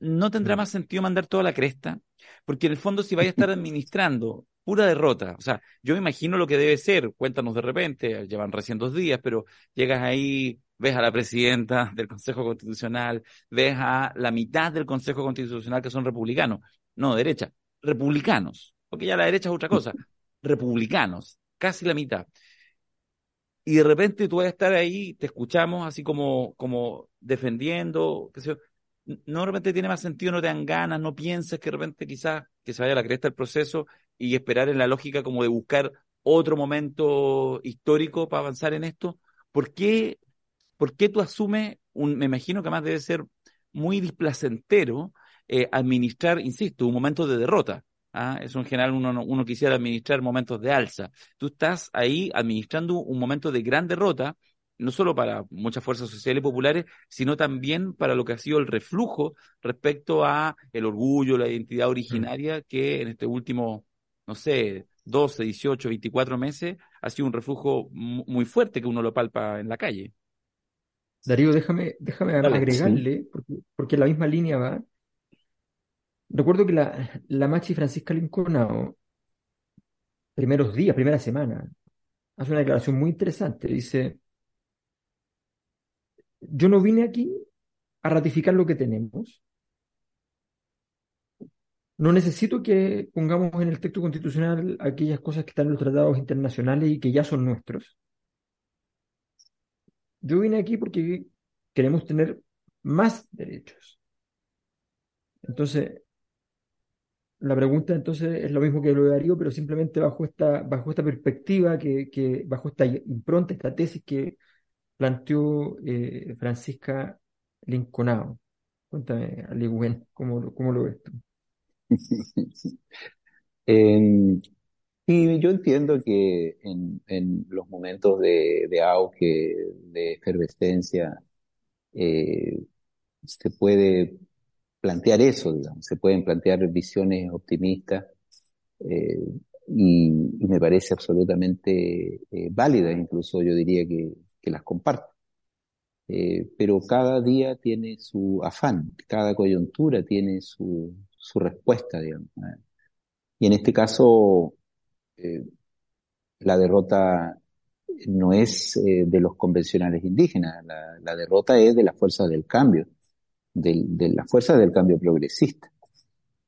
No tendrá más sentido mandar toda la cresta, porque en el fondo si vaya a estar administrando pura derrota, o sea, yo me imagino lo que debe ser, cuéntanos de repente, llevan recién dos días, pero llegas ahí, ves a la presidenta del Consejo Constitucional, ves a la mitad del Consejo Constitucional que son republicanos, no, derecha, republicanos, porque ya la derecha es otra cosa, republicanos, casi la mitad. Y de repente tú vas a estar ahí, te escuchamos así como, como defendiendo, qué sé yo. No de repente tiene más sentido, no te dan ganas, no piensas que de repente quizás que se vaya a la cresta el proceso y esperar en la lógica como de buscar otro momento histórico para avanzar en esto. ¿Por qué, por qué tú asumes, un, me imagino que además debe ser muy displacentero eh, administrar, insisto, un momento de derrota? ¿ah? Eso en general uno, uno quisiera administrar momentos de alza. Tú estás ahí administrando un momento de gran derrota, no solo para muchas fuerzas sociales y populares, sino también para lo que ha sido el reflujo respecto a el orgullo, la identidad mm. originaria que en este último, no sé, 12, 18, 24 meses ha sido un reflujo muy fuerte que uno lo palpa en la calle. Darío, déjame, déjame agregarle, porque, porque la misma línea va, Recuerdo que la, la Machi Francisca Lincolnao, primeros días, primera semana, hace una declaración muy interesante. Dice, yo no vine aquí a ratificar lo que tenemos. No necesito que pongamos en el texto constitucional aquellas cosas que están en los tratados internacionales y que ya son nuestros. Yo vine aquí porque queremos tener más derechos. Entonces, la pregunta entonces es lo mismo que lo de Darío, pero simplemente bajo esta, bajo esta perspectiva, que, que bajo esta impronta, esta tesis que planteó eh, Francisca Linconao. Cuéntame, Ali ¿cómo, cómo lo ves tú? sí, yo entiendo que en, en los momentos de, de, auge, de efervescencia, eh, se puede plantear eso. Se pueden plantear visiones optimistas eh, y, y, me parece absolutamente eh, válida, incluso yo diría que, que las comparto. Eh, pero cada día tiene su afán, cada coyuntura tiene su, su respuesta, digamos. Y en este caso, eh, la derrota no es eh, de los convencionales indígenas, la, derrota es de las fuerzas del cambio de, de la fuerza del cambio progresista.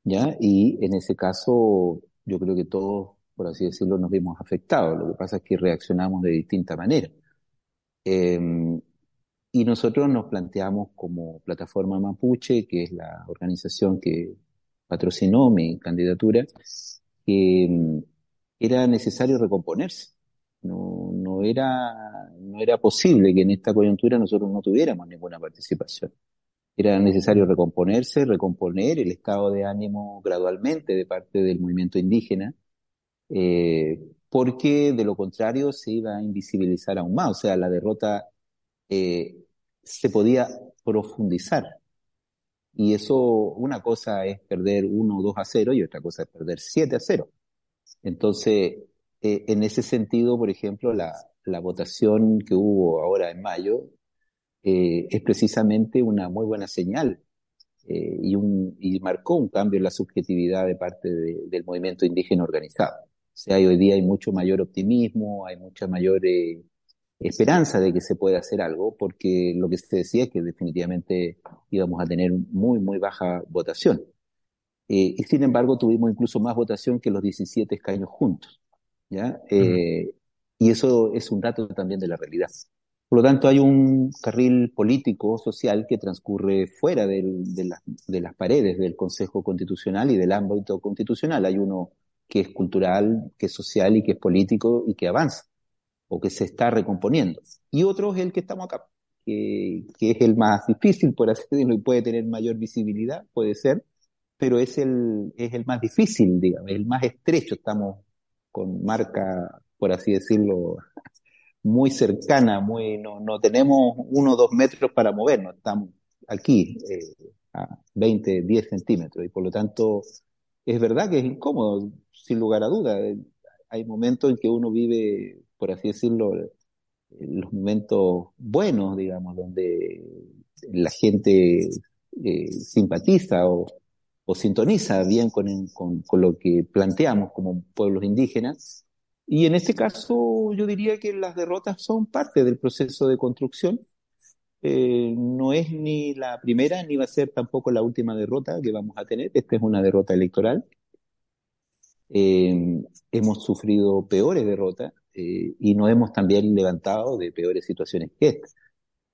¿Ya? Y en ese caso, yo creo que todos, por así decirlo, nos vimos afectados. Lo que pasa es que reaccionamos de distinta manera. Eh, y nosotros nos planteamos como plataforma Mapuche, que es la organización que patrocinó mi candidatura, em, era necesario recomponerse. No, no, era, no era posible que en esta coyuntura nosotros no tuviéramos ninguna participación. Era necesario recomponerse, recomponer el estado de ánimo gradualmente de parte del movimiento indígena, eh, porque de lo contrario se iba a invisibilizar aún más, o sea, la derrota eh, se podía profundizar. Y eso, una cosa es perder 1 o 2 a 0 y otra cosa es perder 7 a 0. Entonces, eh, en ese sentido, por ejemplo, la, votación que hubo ahora en mayo eh, es precisamente una muy buena señal eh, y, un, y marcó un cambio en la subjetividad de parte de, del movimiento indígena organizado. O sea, hoy día hay mucho mayor optimismo, hay mucha mayor esperanza de que se pueda hacer algo, porque lo que se decía es que definitivamente íbamos a tener muy, muy baja votación. Eh, y sin embargo, tuvimos incluso más votación que los 17 escaños juntos. ¿ya? Eh, y eso es un dato también de la realidad. Por lo tanto, hay un carril político, social, que transcurre fuera del, de, la, de, las paredes del Consejo Constitucional y del ámbito constitucional. Hay uno que es cultural, que es social y que es político y que avanza, o que se está recomponiendo. Y otro es el que estamos acá, que, es el más difícil, por así decirlo, y puede tener mayor visibilidad, puede ser, pero es el, es el más difícil, digamos, el más estrecho. Estamos con marca, por así decirlo, muy cercana, muy, no, no tenemos uno o dos metros para movernos, estamos aquí eh, a 20, 10 centímetros y por lo tanto es verdad que es incómodo, sin lugar a duda. Hay momentos en que uno vive, por así decirlo, los momentos buenos, digamos, donde la gente eh, simpatiza o, sintoniza bien con lo que planteamos como pueblos indígenas y en este caso yo diría que las derrotas son parte del proceso de construcción. Eh, no es ni la primera ni va a ser tampoco la última derrota que vamos a tener. Esta es una derrota electoral. Eh, hemos sufrido peores derrotas eh, y nos hemos también levantado de peores situaciones que esta.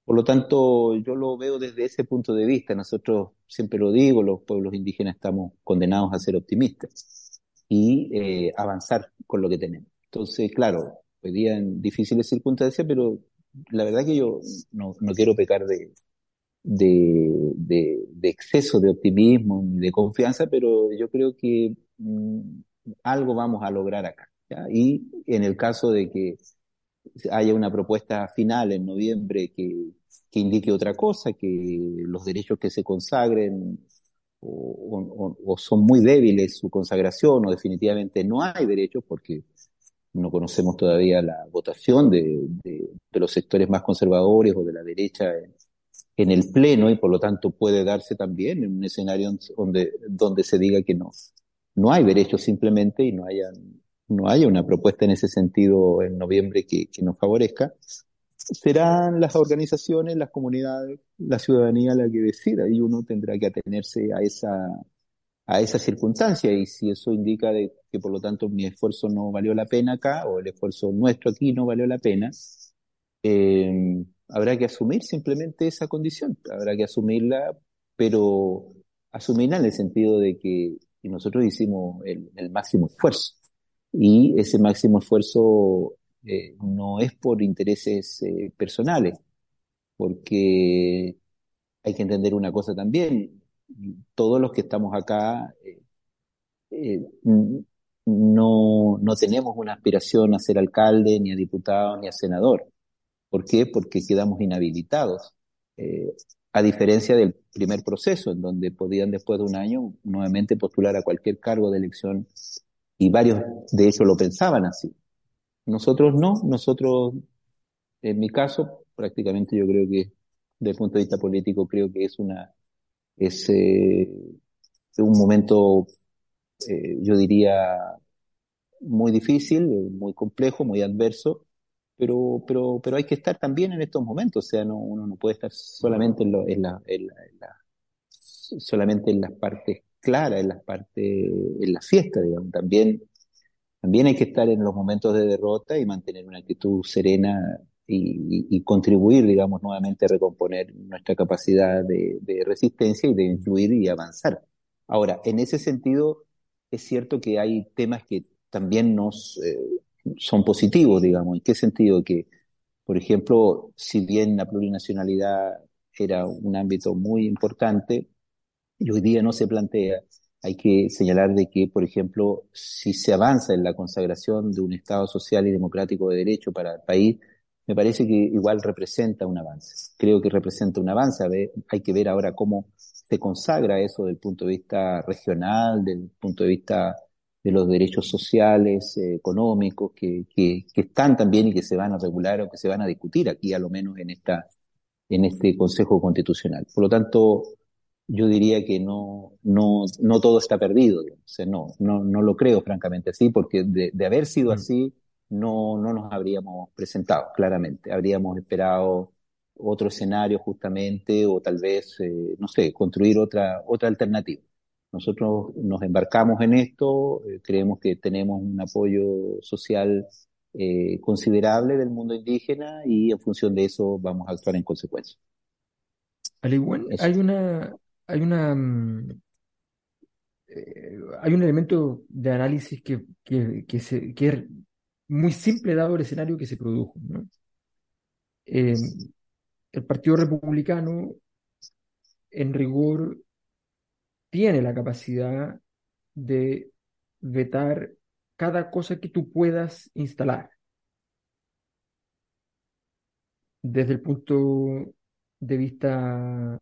Por lo tanto, yo lo veo desde ese punto de vista. Nosotros, siempre lo digo, los pueblos indígenas estamos condenados a ser optimistas y eh, avanzar con lo que tenemos. Entonces, claro, hoy día en difíciles circunstancias, pero la verdad que yo no, no quiero pecar de, de, de, de, exceso de optimismo, de confianza, pero yo creo que mmm, algo vamos a lograr acá. Y en el caso de que haya una propuesta final en noviembre que, que indique otra cosa, que los derechos que se consagren o, son muy débiles su consagración o definitivamente no hay derechos porque no conocemos todavía la votación de, de, los sectores más conservadores o de la derecha en, en, el Pleno y por lo tanto puede darse también en un escenario donde, donde se diga que no, no hay derechos simplemente y no haya, no haya una propuesta en ese sentido en noviembre que, nos favorezca, serán las organizaciones, las comunidades, la ciudadanía la que decida y uno tendrá que atenerse a esa, a esa circunstancia. Y si eso indica de que por lo tanto mi esfuerzo no valió la pena acá o el esfuerzo nuestro aquí no valió la pena, eh, habrá que asumir simplemente esa condición, habrá que asumirla, pero asumirla en el sentido de que nosotros hicimos el máximo esfuerzo y ese máximo esfuerzo eh, no es por intereses eh, personales, porque hay que entender una cosa también, todos los que estamos acá eh, eh, no, no tenemos una aspiración a ser alcalde, ni a diputado, ni a senador. ¿Por qué? Porque quedamos inhabilitados. Eh, a diferencia del primer proceso, en donde podían después de un año nuevamente postular a cualquier cargo de elección, y varios de ellos lo pensaban así. Nosotros no, nosotros, en mi caso, prácticamente yo creo que, desde el punto de vista político, creo que es una es eh, un momento, eh, yo diría, muy difícil, muy complejo, muy adverso, pero, pero, pero hay que estar también en estos momentos, o sea, no, uno no puede estar solamente en, lo, en, la, en, la, en la, solamente en las partes claras, en las partes, en la fiesta, digamos, también, también hay que estar en los momentos de derrota y mantener una actitud serena y, contribuir, digamos, nuevamente a recomponer nuestra capacidad de, de, resistencia y de influir y avanzar. Ahora, en ese sentido, es cierto que hay temas que también nos eh, son positivos, digamos. ¿En qué sentido? Que, por ejemplo, si bien la plurinacionalidad era un ámbito muy importante, y hoy día no se plantea, hay que señalar de que, por ejemplo, si se avanza en la consagración de un Estado social y democrático de derecho para el país, me parece que igual representa un avance. Creo que representa un avance. Hay que ver ahora cómo se consagra eso del punto de vista regional, del punto de vista de los derechos sociales, eh, económicos, que, que, que, están también y que se van a regular o que se van a discutir aquí, a lo menos en, esta, en este Consejo Constitucional. Por lo tanto, yo diría que no, no, no todo está perdido. no, no, no lo creo francamente así, porque de, de haber sido mm. así, no, no nos habríamos presentado, claramente. Habríamos esperado otro escenario justamente, o tal vez, eh, no sé, construir otra, otra alternativa. Nosotros nos embarcamos en esto, eh, creemos que tenemos un apoyo social eh, considerable del mundo indígena y en función de eso vamos a actuar en consecuencia. Al igual, hay una, hay una, mm, eh, hay un elemento de análisis que, que, se, que es muy simple dado el escenario que se produjo. el Partido Republicano, en rigor, tiene la capacidad de vetar cada cosa que tú puedas instalar. Desde el punto de vista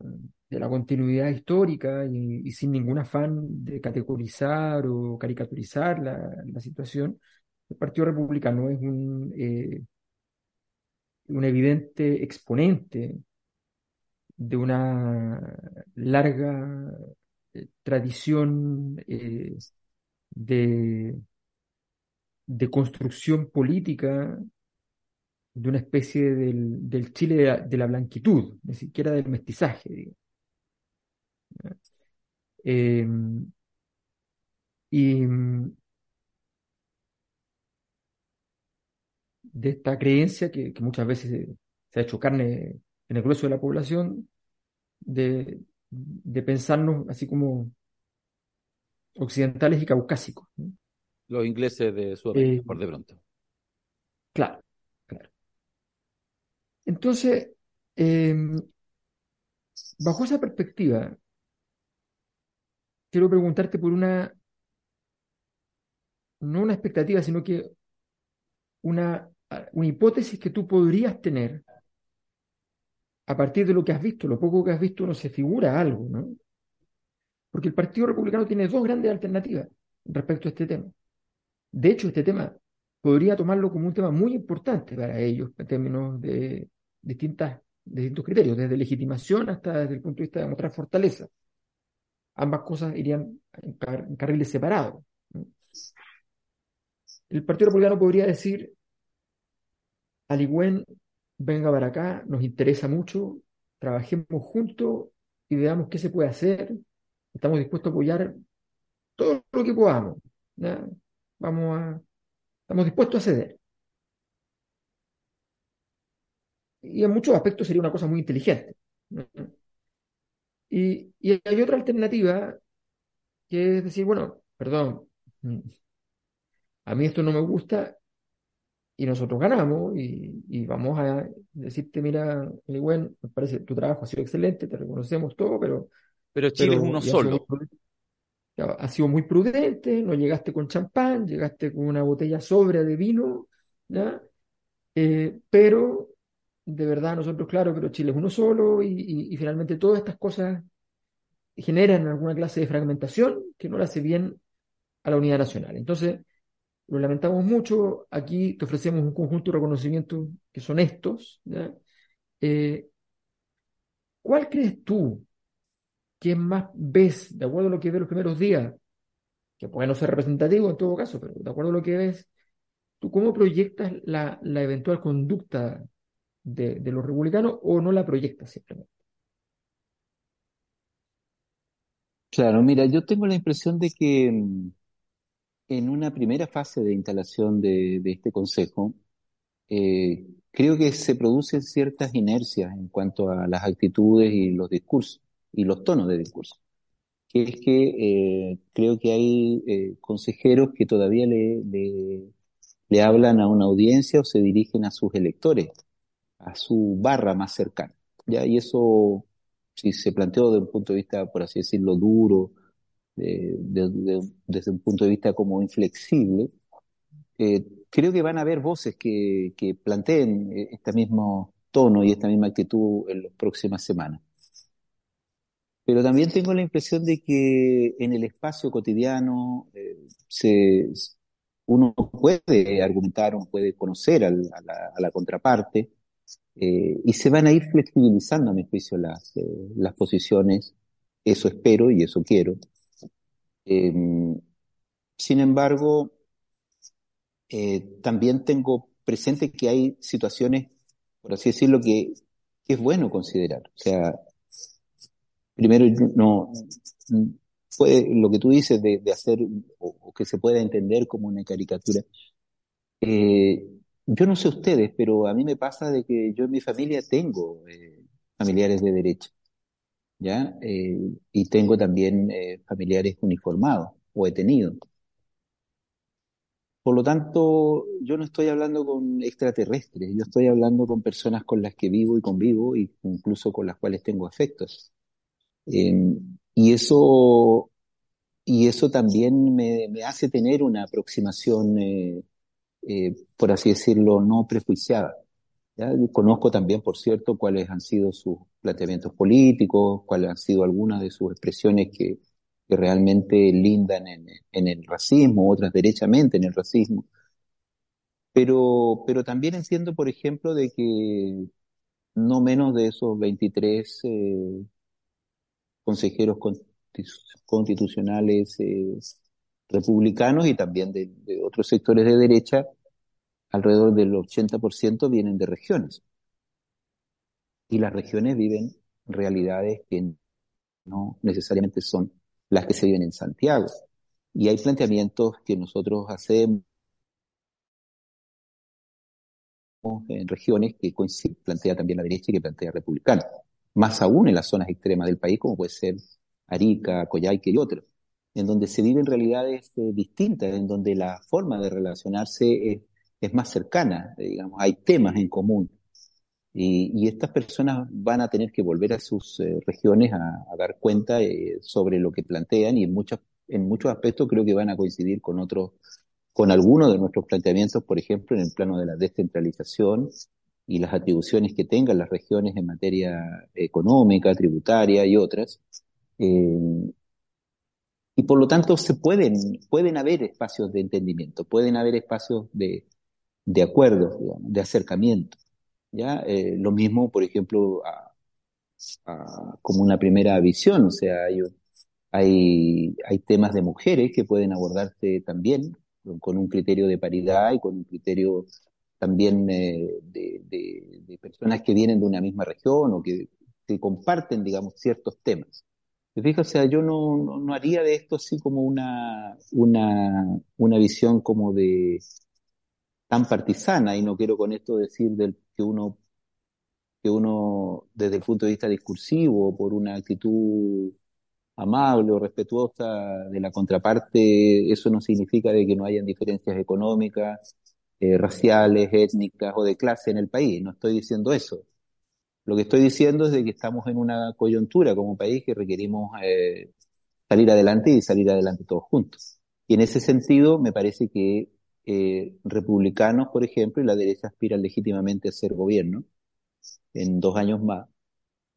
de la continuidad histórica y, sin ningún afán de categorizar o caricaturizar la, situación, el Partido Republicano es un, eh, un evidente exponente de una larga tradición eh, de, de, construcción política de una especie del, Chile de la, blanquitud, ni siquiera del mestizaje. Em, y de esta creencia que, muchas veces se ha hecho carne en el grueso de la población, de, de pensarnos así como occidentales y caucásicos. Los ingleses de Sudamérica, eh, por de pronto. Claro. Entonces, em, bajo esa perspectiva, quiero preguntarte por una, no una expectativa, sino que una, una hipótesis que tú podrías tener a partir de lo que has visto, lo poco que has visto, no se figura algo, ¿no? Porque el Partido Republicano tiene dos grandes alternativas respecto a este tema. De hecho, este tema podría tomarlo como un tema muy importante para ellos en términos de distintas, distintos criterios, desde legitimación hasta desde el punto de vista de mostrar fortaleza. Ambas cosas irían en, carriles separados. El Partido Republicano podría decir, Aligüen venga para acá, nos interesa mucho, trabajemos juntos y veamos qué se puede hacer. Estamos dispuestos a apoyar todo lo que podamos. Vamos a, estamos dispuestos a ceder. Y en muchos aspectos sería una cosa muy inteligente. Y, y hay otra alternativa que es decir, bueno, perdón, a mí esto no me gusta y nosotros ganamos y, vamos a decirte, mira, bueno, me parece tu trabajo ha sido excelente, te reconocemos todo, pero... Pero Chile es uno solo. Ha sido muy prudente, no llegaste con champán, llegaste con una botella sobria de vino, ¿ya? Eh, pero de verdad nosotros, claro, pero Chile es uno solo y, finalmente todas estas cosas generan alguna clase de fragmentación que no le hace bien a la unidad nacional. Entonces, lo lamentamos mucho, aquí te ofrecemos un conjunto de reconocimientos que son estos. Eh, ¿Cuál crees tú que más ves, de acuerdo a lo que ves los primeros días, que puede no ser representativo en todo caso, pero de acuerdo a lo que ves, tú cómo proyectas la, eventual conducta de, los republicanos o no la proyectas simplemente? Claro, mira, yo tengo la impresión de que mm, en una primera fase de instalación de, este Consejo, eh, creo que se producen ciertas inercias en cuanto a las actitudes y los discursos y los tonos de discurso. Que es que eh, creo que hay eh, consejeros que todavía le, le, hablan a una audiencia o se dirigen a sus electores, a su barra más cercana. ¿ya? Y eso, si se planteó desde un punto de vista, por así decirlo, duro, desde un punto de vista como inflexible, eh, creo que van a haber voces que, planteen este mismo tono y esta misma actitud en las próximas semanas. pero también tengo la impresión de que en el espacio cotidiano eh, se, uno puede argumentar, uno puede conocer a, la, contraparte eh, y se van a ir flexibilizando, a mi juicio, las, eh, las posiciones. Eso espero y eso quiero. Em, sin embargo, también tengo presente que hay situaciones, por así decirlo, que, que es bueno considerar. O sea, primero no puede lo que tú dices de, hacer o, que se pueda entender como una caricatura. Eh, yo no sé ustedes, pero a mí me pasa de que yo en mi familia tengo eh, familiares de derecha, ¿ya? Eh, y tengo también familiares uniformados o he tenido. Por lo tanto, yo no estoy hablando con extraterrestres, yo estoy hablando con personas con las que vivo y convivo, e incluso con las cuales tengo afectos. Em, y eso, y eso también me, hace tener una aproximación, eh, eh, por así decirlo, no prejuiciada. conozco también, por cierto, cuáles han sido sus planteamientos políticos, cuáles han sido algunas de sus expresiones que, que realmente lindan en, el racismo, otras derechamente en el racismo. Pero, pero también entiendo, por ejemplo, de que no menos de esos 23 eh, consejeros constitucionales eh, republicanos y también de, otros sectores de derecha, alrededor del 80% vienen de regiones. Y las regiones viven realidades que no necesariamente son las que se viven en Santiago. Y hay planteamientos que nosotros hacemos en regiones que plantea también la derecha y que plantea republicano más aún en las zonas extremas del país, como puede ser Arica, Coyhaique y otros, en donde se viven realidades eh, distintas, en donde la forma de relacionarse es, más cercana, digamos, hay temas en común. Y, estas personas van a tener que volver a sus eh, regiones a, dar cuenta eh, sobre lo que plantean y en, muchos en muchos aspectos creo que van a coincidir con otros, con algunos de nuestros planteamientos, por ejemplo, en el plano de la descentralización y las atribuciones que tengan las regiones en materia económica, tributaria y otras. Eh, y por lo tanto se pueden, pueden haber espacios de entendimiento, pueden haber espacios de, de acuerdo, de acercamiento. ¿ya? Eh, lo mismo, por ejemplo, como una primera visión, o sea, hay, hay, temas de mujeres que pueden abordarse también con un criterio de paridad y con un criterio también eh, de, personas que vienen de una misma región o que, comparten, digamos, ciertos temas. ¿Te yo no, no, haría de esto así como una, una, una visión como de tan partisana, y no quiero con esto decir del, que uno que uno, desde el punto de vista discursivo, por una actitud amable o respetuosa de la contraparte, eso no significa de que no hayan diferencias económicas, eh, raciales, étnicas o de clase en el país. No estoy diciendo eso. Lo que estoy diciendo es de que estamos en una coyuntura como país que requerimos eh, salir adelante y salir adelante todos juntos. Y en ese sentido, me parece que eh, republicanos, por ejemplo, y la derecha aspiran legítimamente a ser gobierno en dos años más,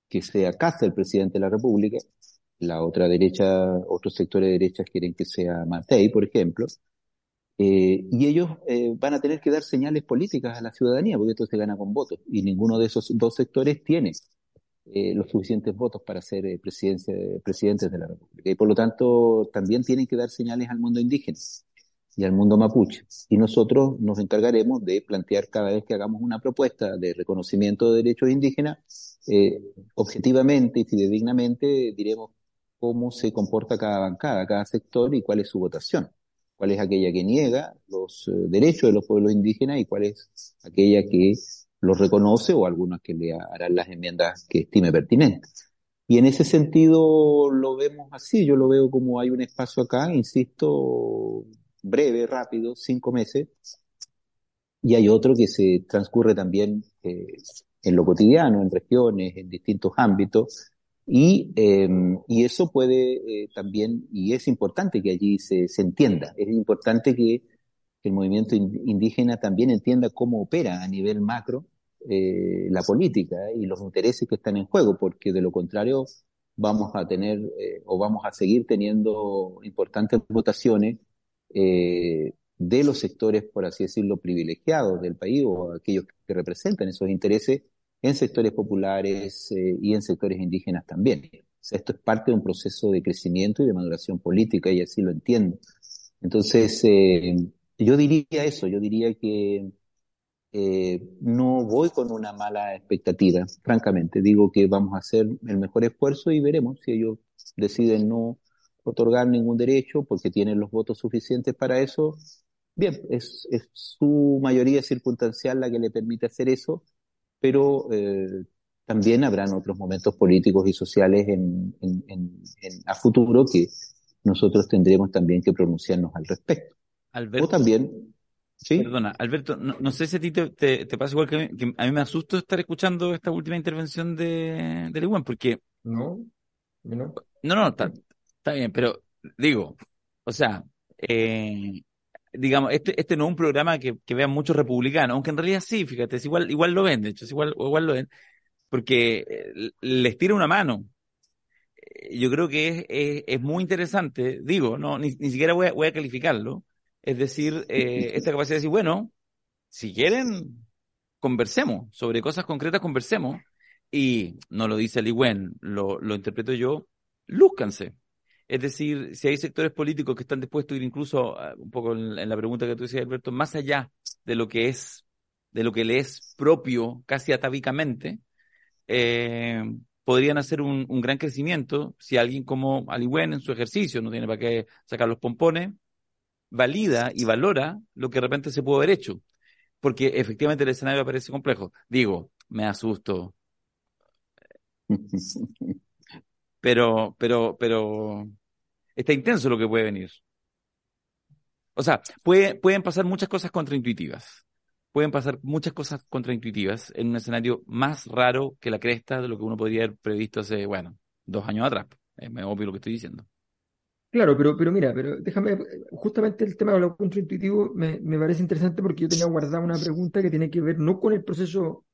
que sea Casa el presidente de la República, la otra derecha, otros sectores de derecha quieren que sea Matei, por ejemplo, eh, y ellos eh, van a tener que dar señales políticas a la ciudadanía, porque esto se gana con votos, y ninguno de esos dos sectores tiene eh, los suficientes votos para ser presidentes de la República. Y por lo tanto, también tienen que dar señales al mundo indígena y al mundo mapuche. Y nosotros nos encargaremos de plantear cada vez que hagamos una propuesta de reconocimiento de derechos indígenas, objetivamente y fidedignamente diremos cómo se comporta cada bancada, cada sector y cuál es su votación cuál es aquella que niega los eh, derechos de los pueblos indígenas y cuál es aquella que los reconoce o algunas que le harán las enmiendas que estime pertinentes. Y en ese sentido lo vemos así, yo lo veo como hay un espacio acá, insisto, breve, rápido, cinco meses, y hay otro que se transcurre también eh, en lo cotidiano, en regiones, en distintos ámbitos, y, em, y eso puede eh, también, y es importante que allí se, se entienda, es importante que, el movimiento indígena también entienda cómo opera a nivel macro eh, la política y los intereses que están en juego, porque de lo contrario vamos a tener eh, o vamos a seguir teniendo importantes votaciones eh, de los sectores, por así decirlo, privilegiados del país o aquellos que representan esos intereses en sectores populares eh, y en sectores indígenas también. Esto es parte de un proceso de crecimiento y de maduración política y así lo entiendo. Entonces, eh, yo diría eso, yo diría que no voy con una mala expectativa, francamente. Digo que vamos a hacer el mejor esfuerzo y veremos si ellos deciden no otorgar ningún derecho porque tienen los votos suficientes para eso. Bien, es, es su mayoría circunstancial la que le permite hacer eso, pero eh, también habrán otros momentos políticos y sociales en, en, en, a futuro que nosotros tendremos también que pronunciarnos al respecto. Alberto, o también, ¿sí? Perdona, Alberto, no, no, sé si a ti te, te, te pasa igual que a, mí, que a mí me asusto estar escuchando esta última intervención de, de Lewin, porque... No, no. No, no, está, está bien, pero digo, o sea, eh, digamos, este, este no es un programa que, que vean muchos republicanos, aunque en realidad sí, fíjate, es igual, igual lo ven, de hecho, es igual, igual lo ven, porque eh, les tira una mano. Yo creo que es, es, es muy interesante, digo, no, ni, ni siquiera voy a, voy a calificarlo, es decir, eh, esta capacidad de decir, bueno, si quieren, conversemos, sobre cosas concretas conversemos, y no lo dice Wen, lo, lo interpreto yo, lúzcanse. Es decir, si hay sectores políticos que están dispuestos a ir incluso, uh, un poco en, la pregunta que tú decías, Alberto, más allá de lo que es, de lo que le es propio casi atávicamente, eh, podrían hacer un, un, gran crecimiento si alguien como Aliwen en su ejercicio, no tiene para qué sacar los pompones, valida y valora lo que de repente se puede haber hecho. Porque efectivamente el escenario parece complejo. Digo, me asusto. Pero, pero, pero está intenso lo que puede venir. O sea, puede, pueden pasar muchas cosas contraintuitivas. Pueden pasar muchas cosas contraintuitivas en un escenario más raro que la cresta de lo que uno podría haber previsto hace, bueno, dos años atrás. Es obvio lo que estoy diciendo. Claro, pero, pero mira, pero déjame, justamente el tema de lo contraintuitivo me, me parece interesante porque yo tenía guardada una pregunta que tiene que ver no con el proceso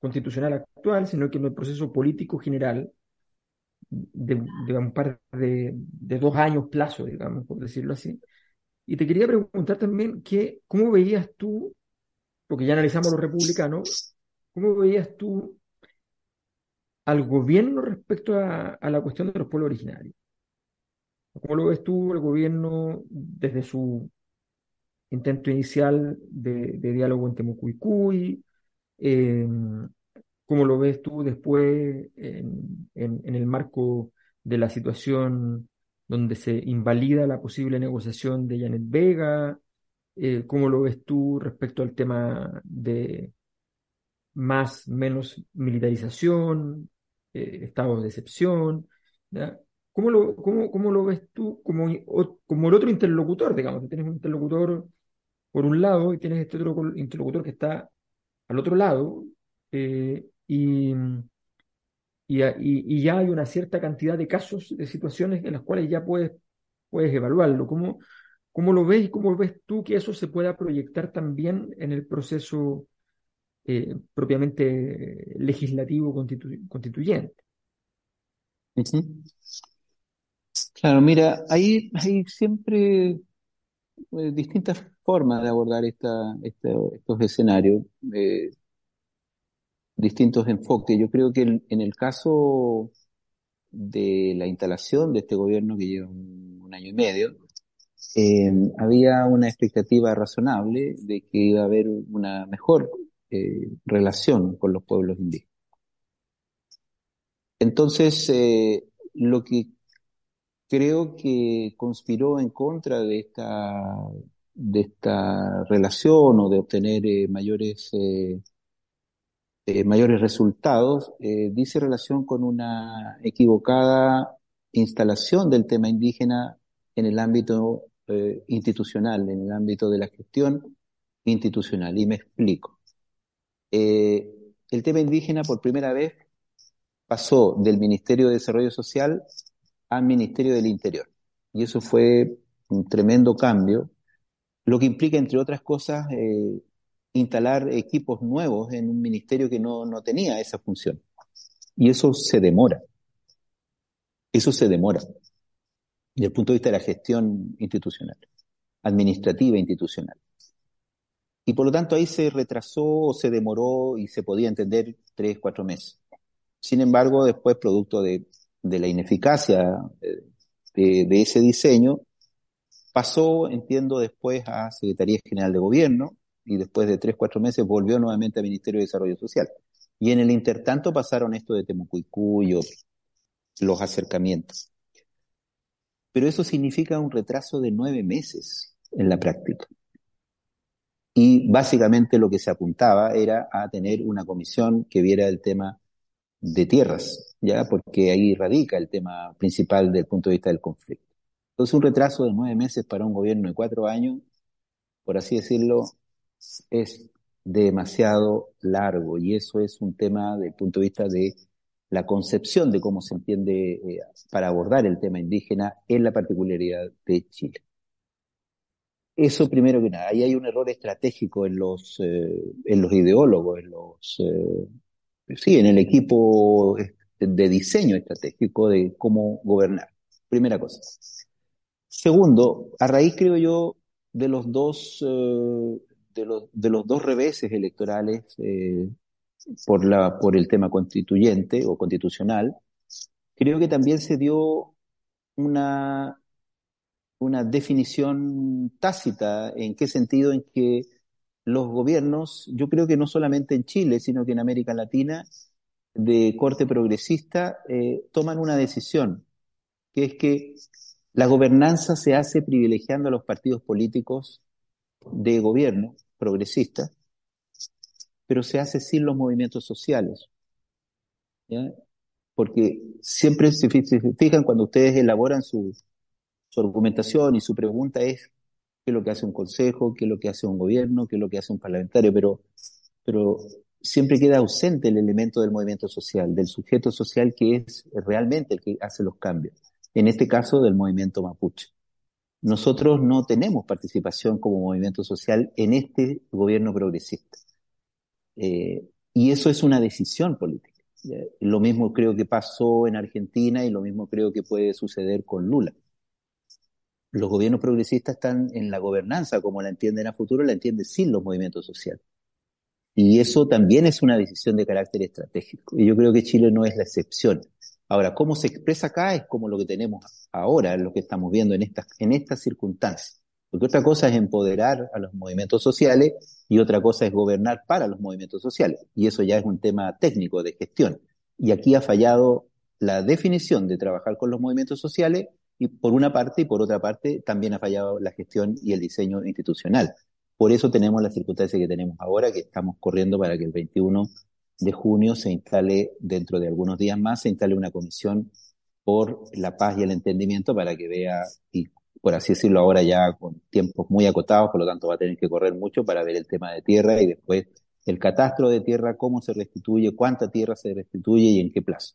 constitucional actual, sino que en el proceso político general de, un par de, de, dos años plazo, digamos, por decirlo así. Y te quería preguntar también que, ¿cómo veías tú, porque ya analizamos los republicanos, ¿cómo veías tú al gobierno respecto a, a la cuestión de los pueblos originarios? ¿Cómo lo ves tú el gobierno desde su intento inicial de, de diálogo en Temucuicuy? Eh, ¿Cómo lo ves tú después en, el marco de la situación donde se invalida la posible negociación de Janet Vega? Eh, ¿Cómo lo ves tú respecto al tema de más, menos militarización, eh, estados de excepción? ¿Cómo lo, cómo, cómo lo ves tú como, como el otro interlocutor, digamos? Tienes un interlocutor por un lado y tienes este otro interlocutor que está al otro lado eh, y, y, y, ya hay una cierta cantidad de casos, de situaciones en las cuales ya puedes, puedes evaluarlo. ¿Cómo, ¿Cómo lo ves y cómo ves tú que eso se pueda proyectar también en el proceso eh, propiamente legislativo constitu constituyente? Claro, mira, hay, hay siempre eh, distintas formas de abordar esta, estos escenarios, eh, distintos enfoques. Yo creo que en, el caso de la instalación de este gobierno que lleva un, año y medio, eh, había una expectativa razonable de que iba a haber una mejor eh, relación con los pueblos indígenas. Entonces, eh, lo que creo que conspiró en contra de esta, de esta relación o de obtener mayores, eh, eh, mayores resultados, dice relación con una equivocada instalación del tema indígena en el ámbito institucional, en el ámbito de la gestión institucional. Y me explico. el tema indígena por primera vez pasó del Ministerio de Desarrollo Social al Ministerio del Interior. Y eso fue un tremendo cambio, lo que implica, entre otras cosas, eh, instalar equipos nuevos en un ministerio que no, no tenía esa función. Y eso se demora. Eso se demora desde el punto de vista de la gestión institucional, administrativa e institucional. Y por lo tanto ahí se retrasó o se demoró y se podía entender tres, cuatro meses. Sin embargo, después, producto de, de la ineficacia eh, de, de, ese diseño, pasó, entiendo, después a Secretaría General de Gobierno y después de tres, cuatro meses volvió nuevamente al Ministerio de Desarrollo Social. Y en el intertanto pasaron esto de Temucuicú y los acercamientos. Pero eso significa un retraso de nueve meses en la práctica. Y básicamente lo que se apuntaba era a tener una comisión que viera el tema de tierras, ya porque ahí radica el tema principal desde el punto de vista del conflicto. Entonces un retraso de nueve meses para un gobierno de cuatro años, por así decirlo, es demasiado largo y eso es un tema desde el punto de vista de la concepción de cómo se entiende eh, para abordar el tema indígena en la particularidad de Chile. Eso primero que nada, ahí hay un error estratégico en los, eh, en los ideólogos, en los, eh, sí, en el equipo de diseño estratégico de cómo gobernar. Primera cosa. Segundo, a raíz, creo yo, de los dos, de los, dos reveses electorales eh, por, la, por el tema constituyente o constitucional, creo que también se dio una, una definición tácita. ¿En qué sentido? En que los gobiernos, yo creo que no solamente en Chile, sino que en América Latina, de corte progresista, eh, toman una decisión, que es que la gobernanza se hace privilegiando a los partidos políticos de gobierno progresistas pero se hace sin los movimientos sociales. Porque siempre se fijan cuando ustedes elaboran su, su argumentación y su pregunta es qué es lo que hace un consejo, qué es lo que hace un gobierno, qué es lo que hace un parlamentario, pero, pero siempre queda ausente el elemento del movimiento social, del sujeto social que es realmente el que hace los cambios. En este caso, del movimiento mapuche. Nosotros no tenemos participación como movimiento social en este gobierno progresista. Eh, y eso es una decisión política. Lo mismo creo que pasó en Argentina y lo mismo creo que puede suceder con Lula. Los gobiernos progresistas están en la gobernanza, como la entienden a futuro, la entienden sin los movimientos sociales. Y eso también es una decisión de carácter estratégico. Y yo creo que Chile no es la excepción. Ahora, cómo se expresa acá es como lo que tenemos ahora, lo que estamos viendo en estas, en estas circunstancias. Porque otra cosa es empoderar a los movimientos sociales y otra cosa es gobernar para los movimientos sociales. Y eso ya es un tema técnico de gestión. Y aquí ha fallado la definición de trabajar con los movimientos sociales y por una parte y por otra parte también ha fallado la gestión y el diseño institucional. Por eso tenemos las circunstancias que tenemos ahora, que estamos corriendo para que el 21 de junio se instale, dentro de algunos días más, se instale una comisión por la paz y el entendimiento para que vea y por así decirlo, ahora ya con tiempos muy acotados, por lo tanto va a tener que correr mucho para ver el tema de tierra y después el catastro de tierra, cómo se restituye, cuánta tierra se restituye y en qué plazo.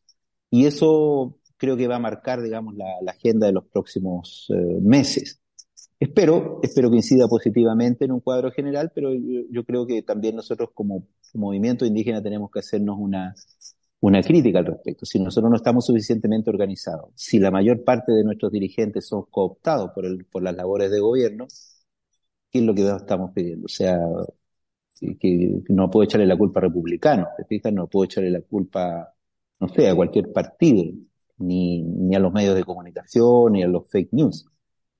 Y eso creo que va a marcar, digamos, la, agenda de los próximos eh, meses. Espero, espero que incida positivamente en un cuadro general, pero yo, creo que también nosotros como movimiento indígena tenemos que hacernos una, una crítica al respecto. Si nosotros no estamos suficientemente organizados, si la mayor parte de nuestros dirigentes son cooptados por, el, por las labores de gobierno, ¿qué es lo que estamos pidiendo? O sea, que no puedo echarle la culpa a republicanos, ¿te? No puedo echarle la culpa, no sé, a cualquier partido, ni, ni a los medios de comunicación, ni a los fake news.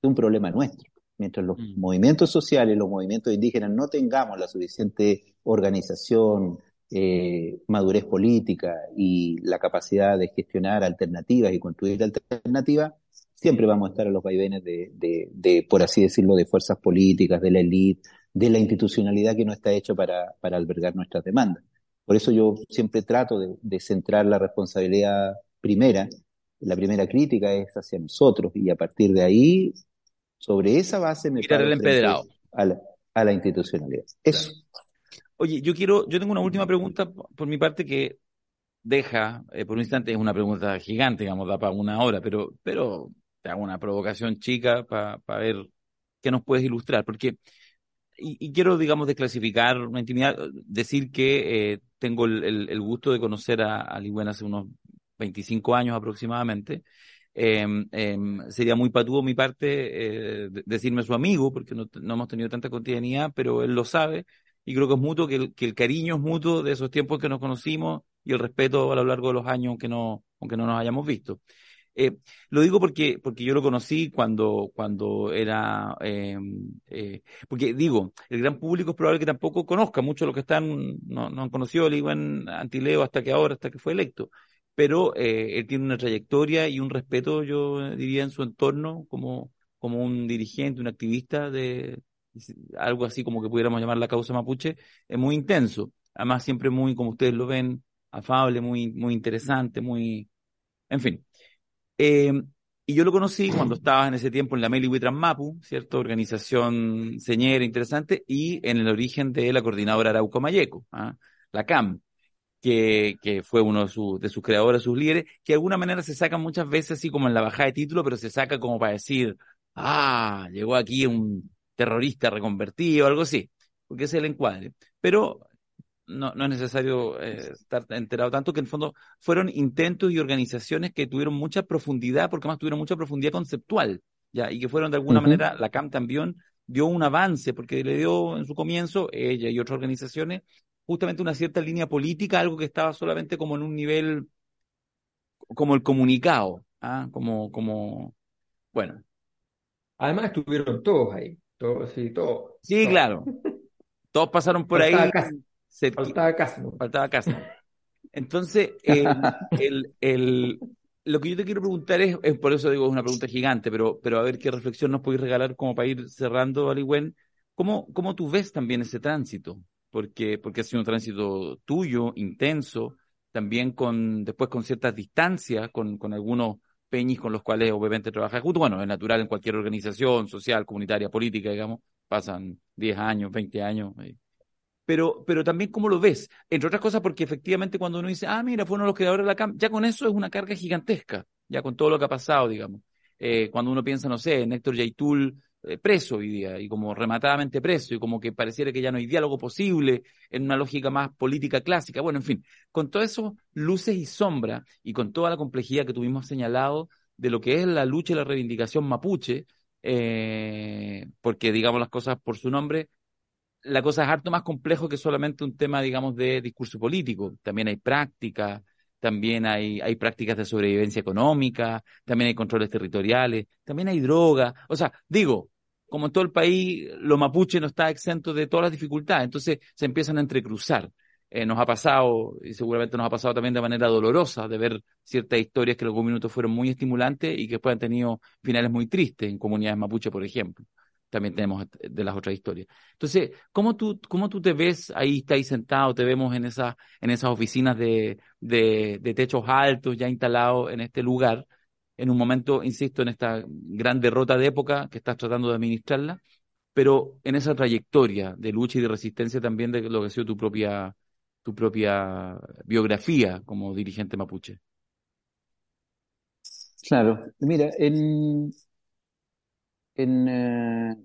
Es un problema nuestro. Mientras los mm. movimientos sociales, los movimientos indígenas no tengamos la suficiente organización, eh, madurez política y la capacidad de gestionar alternativas y construir alternativas, siempre vamos a estar a los vaivenes de, de, de, por así decirlo, de fuerzas políticas, de la élite, de la institucionalidad que no está hecho para, para albergar nuestras demandas. Por eso yo siempre trato de, de centrar la responsabilidad primera, la primera crítica es hacia nosotros y a partir de ahí, sobre esa base me Mirar el empedrado. A la, a la institucionalidad. Eso. Oye, yo quiero, yo tengo una última pregunta por mi parte que deja, eh, por un instante, es una pregunta gigante, digamos, da para una hora, pero, pero te hago una provocación chica para ver qué nos puedes ilustrar, porque, y, quiero, digamos, desclasificar una intimidad, decir que eh, tengo el, el, gusto de conocer a, a Ligüen hace unos 25 años aproximadamente, em, em, sería muy patudo mi parte eh, decirme su amigo, porque no, hemos tenido tanta cotidianidad, pero él lo sabe, y creo que es mutuo, que el, que el cariño es mutuo de esos tiempos que nos conocimos y el respeto a lo largo de los años, aunque no, aunque no nos hayamos visto. Eh, lo digo porque, porque yo lo conocí cuando, cuando era, eh, eh, porque digo, el gran público es probable que tampoco conozca, muchos de los que están, no, no han conocido a Iwan Antileo hasta que ahora, hasta que fue electo, pero él tiene una trayectoria y un respeto, yo diría, en su entorno como, como un dirigente, un activista de algo así como que pudiéramos llamar la causa mapuche, es muy intenso, además siempre muy, como ustedes lo ven, afable, muy, muy interesante, muy, en fin. Eh, y yo lo conocí cuando estaba en ese tiempo en la Meli Huitran Mapu, ¿cierto? Organización señera, interesante, y en el origen de la coordinadora Arauco Mayeco, ¿ah? la CAM, que, que fue uno de, sus de sus creadores, sus líderes, que de alguna manera se saca muchas veces así como en la bajada de título, pero se saca como para decir, ah, llegó aquí un terrorista reconvertido, algo así, porque es el encuadre. Pero no, no es necesario eh, estar enterado tanto, que en el fondo fueron intentos y organizaciones que tuvieron mucha profundidad, porque más tuvieron mucha profundidad conceptual, ya, y que fueron de alguna manera, la CAM también dio un avance, porque le dio en su comienzo, ella y otras organizaciones, justamente una cierta línea política, algo que estaba solamente como en un nivel, como el comunicado, ¿ah? como, como, bueno. Además estuvieron todos ahí, todos, sí, todos. Sí, claro. Todos pasaron por ahí. Faltaba casa. Faltaba casa. Entonces, el, el, lo que yo te quiero preguntar es, es, por eso digo, es una pregunta gigante, pero, pero a ver qué reflexión nos podéis regalar como para ir cerrando, Aliwen. ¿Cómo, ¿Cómo tú ves también ese tránsito? Porque, porque ha sido un tránsito tuyo, intenso, también con, después con ciertas distancias, con, con algunos peñis con los cuales obviamente trabajas junto. Bueno, es natural en cualquier organización social, comunitaria, política, digamos, pasan 10 años, 20 años. Eh, pero, pero también cómo lo ves. Entre otras cosas, porque efectivamente cuando uno dice, ah, mira, fue uno de los creadores de la CAM, ya con eso es una carga gigantesca, ya con todo lo que ha pasado, digamos. Eh, cuando uno piensa, no sé, en Héctor Yaitul preso hoy día, y como rematadamente preso, y como que pareciera que ya no hay diálogo posible en una lógica más política clásica. Bueno, en fin, con todo eso, luces y sombras, y con toda la complejidad que tuvimos señalado de lo que es la lucha y la reivindicación mapuche, eh, porque digamos las cosas por su nombre, la cosa es harto más complejo que solamente un tema, digamos, de discurso político. También hay prácticas, también hay, hay prácticas de sobrevivencia económica, también hay controles territoriales, también hay droga. O sea, digo, como en todo el país, lo mapuche no está exento de todas las dificultades, entonces se empiezan a entrecruzar. Eh, nos ha pasado, y seguramente nos ha pasado también de manera dolorosa, de ver ciertas historias que en algún minuto fueron muy estimulantes y que después han tenido finales muy tristes en comunidades mapuche, por ejemplo también tenemos de las otras historias. Entonces, ¿cómo tú, cómo tú te ves ahí, está ahí sentado, te vemos en, esa, en esas oficinas de, de techos altos ya instalados en este lugar, en un momento, insisto, en esta gran derrota de época que estás tratando de administrarla, pero en esa trayectoria de lucha y de resistencia también de lo que ha sido tu propia, tu propia biografía como dirigente mapuche. Claro, mira, en, en, eh,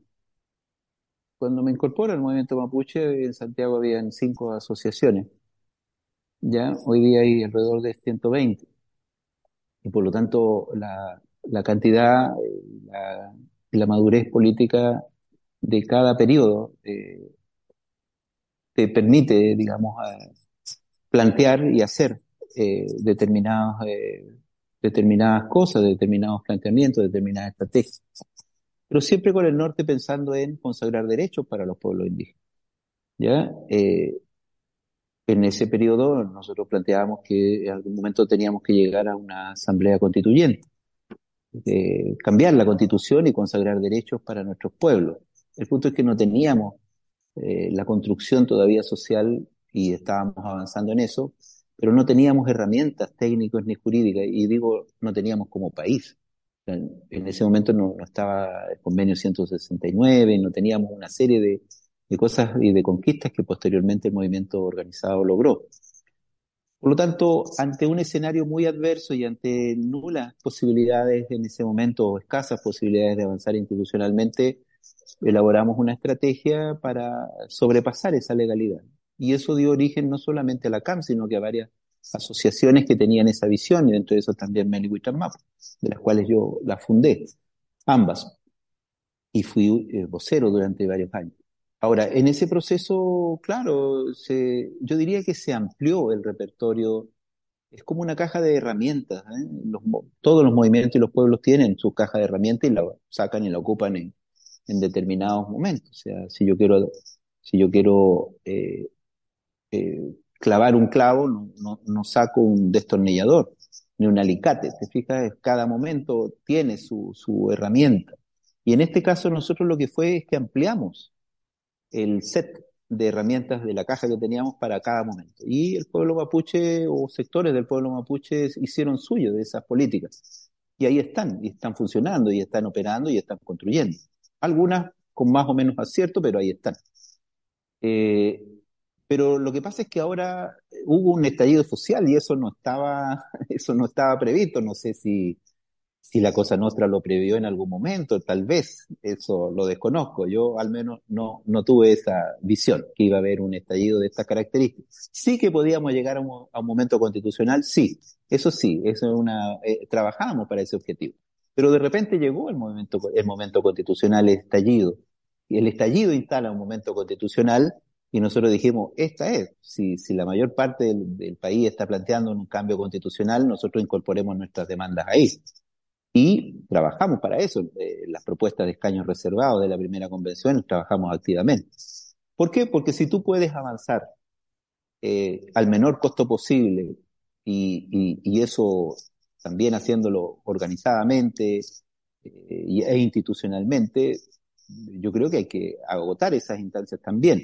cuando me incorporo al movimiento mapuche, en Santiago habían cinco asociaciones. Ya hoy día hay alrededor de 120. Y por lo tanto, la, cantidad la, la madurez política de cada periodo eh, te permite, digamos, plantear y hacer eh, determinados, determinadas cosas, determinados planteamientos, determinadas estrategias pero siempre con el norte pensando en consagrar derechos para los pueblos indígenas. ¿Ya? Eh, en ese periodo nosotros planteábamos que en algún momento teníamos que llegar a una asamblea constituyente, cambiar la constitución y consagrar derechos para nuestros pueblos. El punto es que no teníamos eh, la construcción todavía social y estábamos avanzando en eso, pero no teníamos herramientas técnicas ni jurídicas, y digo, no teníamos como país. En ese momento no, estaba el convenio 169, no teníamos una serie de, cosas y de conquistas que posteriormente el movimiento organizado logró. Por lo tanto, ante un escenario muy adverso y ante nulas posibilidades en ese momento, o escasas posibilidades de avanzar institucionalmente, elaboramos una estrategia para sobrepasar esa legalidad. Y eso dio origen no solamente a la CAM, sino que a varias asociaciones que tenían esa visión, y dentro de eso también Meli Map, de las cuales yo la fundé, ambas, y fui eh, vocero durante varios años. Ahora, en ese proceso, claro, se, yo diría que se amplió el repertorio, es como una caja de herramientas, ¿eh? los, todos los movimientos y los pueblos tienen su caja de herramientas y la sacan y la ocupan en, en determinados momentos. O sea, si yo quiero, si yo quiero eh, eh, clavar un clavo, no, no, saco un destornillador ni un alicate. Te fijas, cada momento tiene su, su herramienta. Y en este caso nosotros lo que fue es que ampliamos el set de herramientas de la caja que teníamos para cada momento. Y el pueblo mapuche o sectores del pueblo mapuche hicieron suyo de esas políticas. Y ahí están, y están funcionando, y están operando, y están construyendo. Algunas con más o menos acierto, pero ahí están. Eh, pero lo que pasa es que ahora hubo un estallido social y eso no estaba, eso no estaba previsto. No sé si, si la Cosa Nostra lo previó en algún momento, tal vez, eso lo desconozco. Yo al menos no, no tuve esa visión, que iba a haber un estallido de estas características. Sí que podíamos llegar a un, momento constitucional, sí, eso sí, eso es una, eh, trabajábamos para ese objetivo. Pero de repente llegó el momento, el momento constitucional, el estallido. Y el estallido instala un momento constitucional y nosotros dijimos, esta es, si, si la mayor parte del, país está planteando un cambio constitucional, nosotros incorporemos nuestras demandas ahí. Y trabajamos para eso. Eh, las propuestas de escaños reservados de la primera convención trabajamos activamente. ¿Por qué? Porque si tú puedes avanzar eh, al menor costo posible y, y, eso también haciéndolo organizadamente eh, e institucionalmente, yo creo que hay que agotar esas instancias también.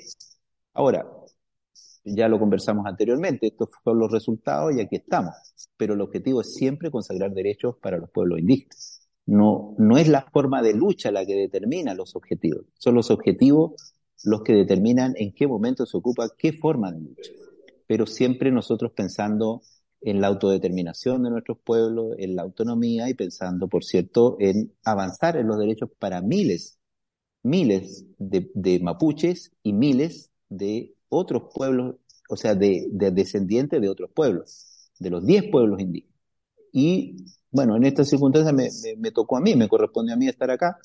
Ahora, ya lo conversamos anteriormente, estos son los resultados y aquí estamos, pero el objetivo es siempre consagrar derechos para los pueblos indígenas. No, no es la forma de lucha la que determina los objetivos, son los objetivos los que determinan en qué momento se ocupa qué forma de lucha. Pero siempre nosotros pensando en la autodeterminación de nuestros pueblos, en la autonomía y pensando, por cierto, en avanzar en los derechos para miles, miles de, de mapuches y miles de otros pueblos, o sea, de, descendientes de otros pueblos, de los 10 pueblos indígenas. Y bueno, en esta circunstancia me, tocó a mí, me corresponde a mí estar acá,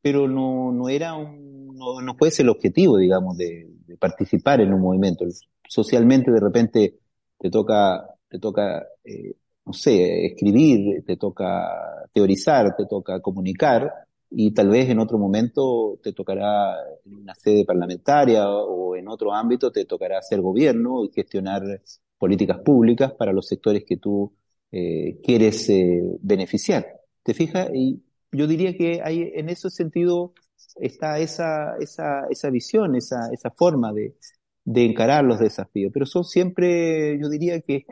pero no, no era un, no, no fue ese el objetivo, digamos, de, participar en un movimiento. Socialmente de repente te toca, te toca, eh, no sé, escribir, te toca teorizar, te toca comunicar, y tal vez en otro momento te tocará en una sede parlamentaria o en otro ámbito te tocará hacer gobierno y gestionar políticas públicas para los sectores que tú eh, quieres eh, beneficiar. ¿Te fijas? Y yo diría que hay, en ese sentido está esa, esa, esa visión, esa, esa forma de, de encarar los desafíos. Pero son siempre, yo diría que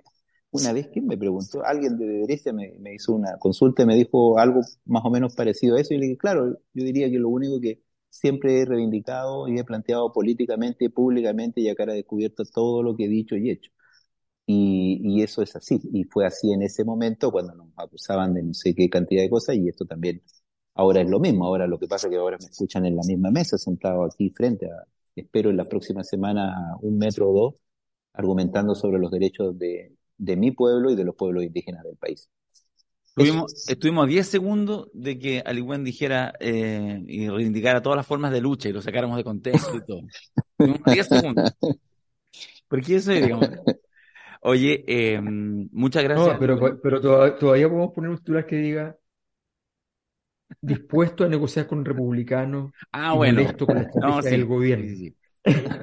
una vez que me preguntó, alguien de derecha me, me, hizo una consulta y me dijo algo más o menos parecido a eso y le dije, claro, yo diría que lo único que siempre he reivindicado y he planteado políticamente, públicamente y a cara descubierta todo lo que he dicho y hecho. Y, y, eso es así, y fue así en ese momento cuando nos acusaban de no sé qué cantidad de cosas y esto también ahora es lo mismo, ahora lo que pasa es que ahora me escuchan en la misma mesa, sentado aquí frente a, espero en la próxima semana un metro o dos, argumentando sobre los derechos de, de mi pueblo y de los pueblos indígenas del país. Estuvimos, estuvimos 10 segundos de que Aligüen dijera eh, y reivindicara todas las formas de lucha y lo sacáramos de contexto y todo. 10 segundos. Porque eso es, digamos. Oye, eh, muchas gracias. No, pero, pero todavía, podemos poner un titular que diga dispuesto a negociar con republicanos ah, bueno. con la del gobierno.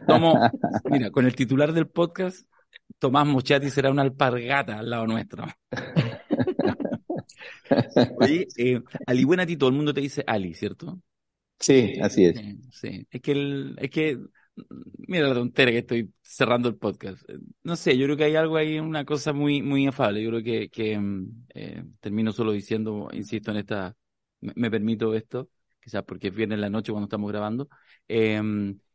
Tomo, mira, con el titular del podcast Tomás Muchati será una alpargata al lado nuestro. Oye, eh, Ali buena a ti todo el mundo te dice Ali, ¿cierto? Sí, así es. Sí, Es que el, es que mira la tontera que estoy cerrando el podcast. No sé, yo creo que hay algo ahí, una cosa muy, muy afable. Yo creo que, que mm, eh, termino solo diciendo, insisto en esta, me, permito esto, quizás porque es viernes la noche cuando estamos grabando. Eh,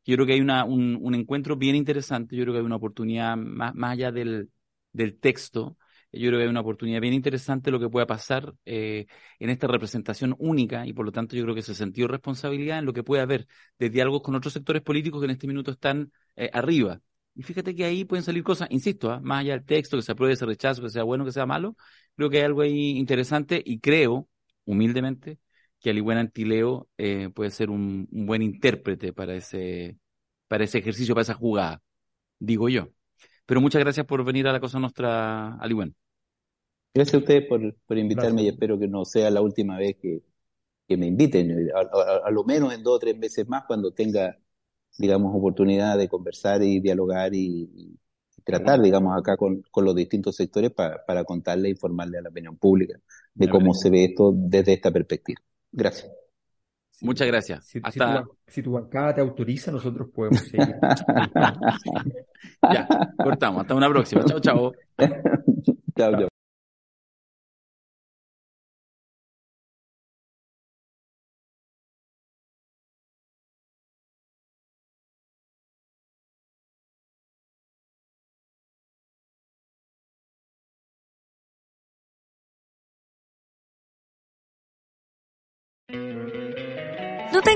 yo creo que hay una, un, encuentro bien interesante, yo creo que hay una oportunidad más, allá del, del texto, yo creo que hay una oportunidad bien interesante lo que pueda pasar eh, en esta representación única y por lo tanto yo creo que se sentido responsabilidad en lo que puede haber de diálogos con otros sectores políticos que en este minuto están eh, arriba Y fíjate que ahí pueden salir cosas, insisto, ¿ah? más allá del texto, que se apruebe ese rechazo, que sea bueno, que sea malo, creo que hay algo ahí interesante y creo, humildemente, que Alibuena Antileo eh, puede ser un, un, buen intérprete para ese, para ese ejercicio, para esa jugada, digo yo. Pero muchas gracias por venir a la Cosa Nostra, Alibuena. Gracias a ustedes por, por invitarme y espero que no sea la última vez que, que me inviten, a, a, a, lo menos en dos o tres meses más cuando tenga digamos, oportunidad de conversar y dialogar y, y tratar, digamos, acá con, con los distintos sectores para, para contarle e informarle a la opinión pública de cómo se ve esto desde esta perspectiva. Gracias. Muchas gracias. Si, Hasta... si, tu, si, tu, bancada te autoriza, nosotros podemos seguir. ya, cortamos. Hasta una próxima. Chao, chao. chao, chao.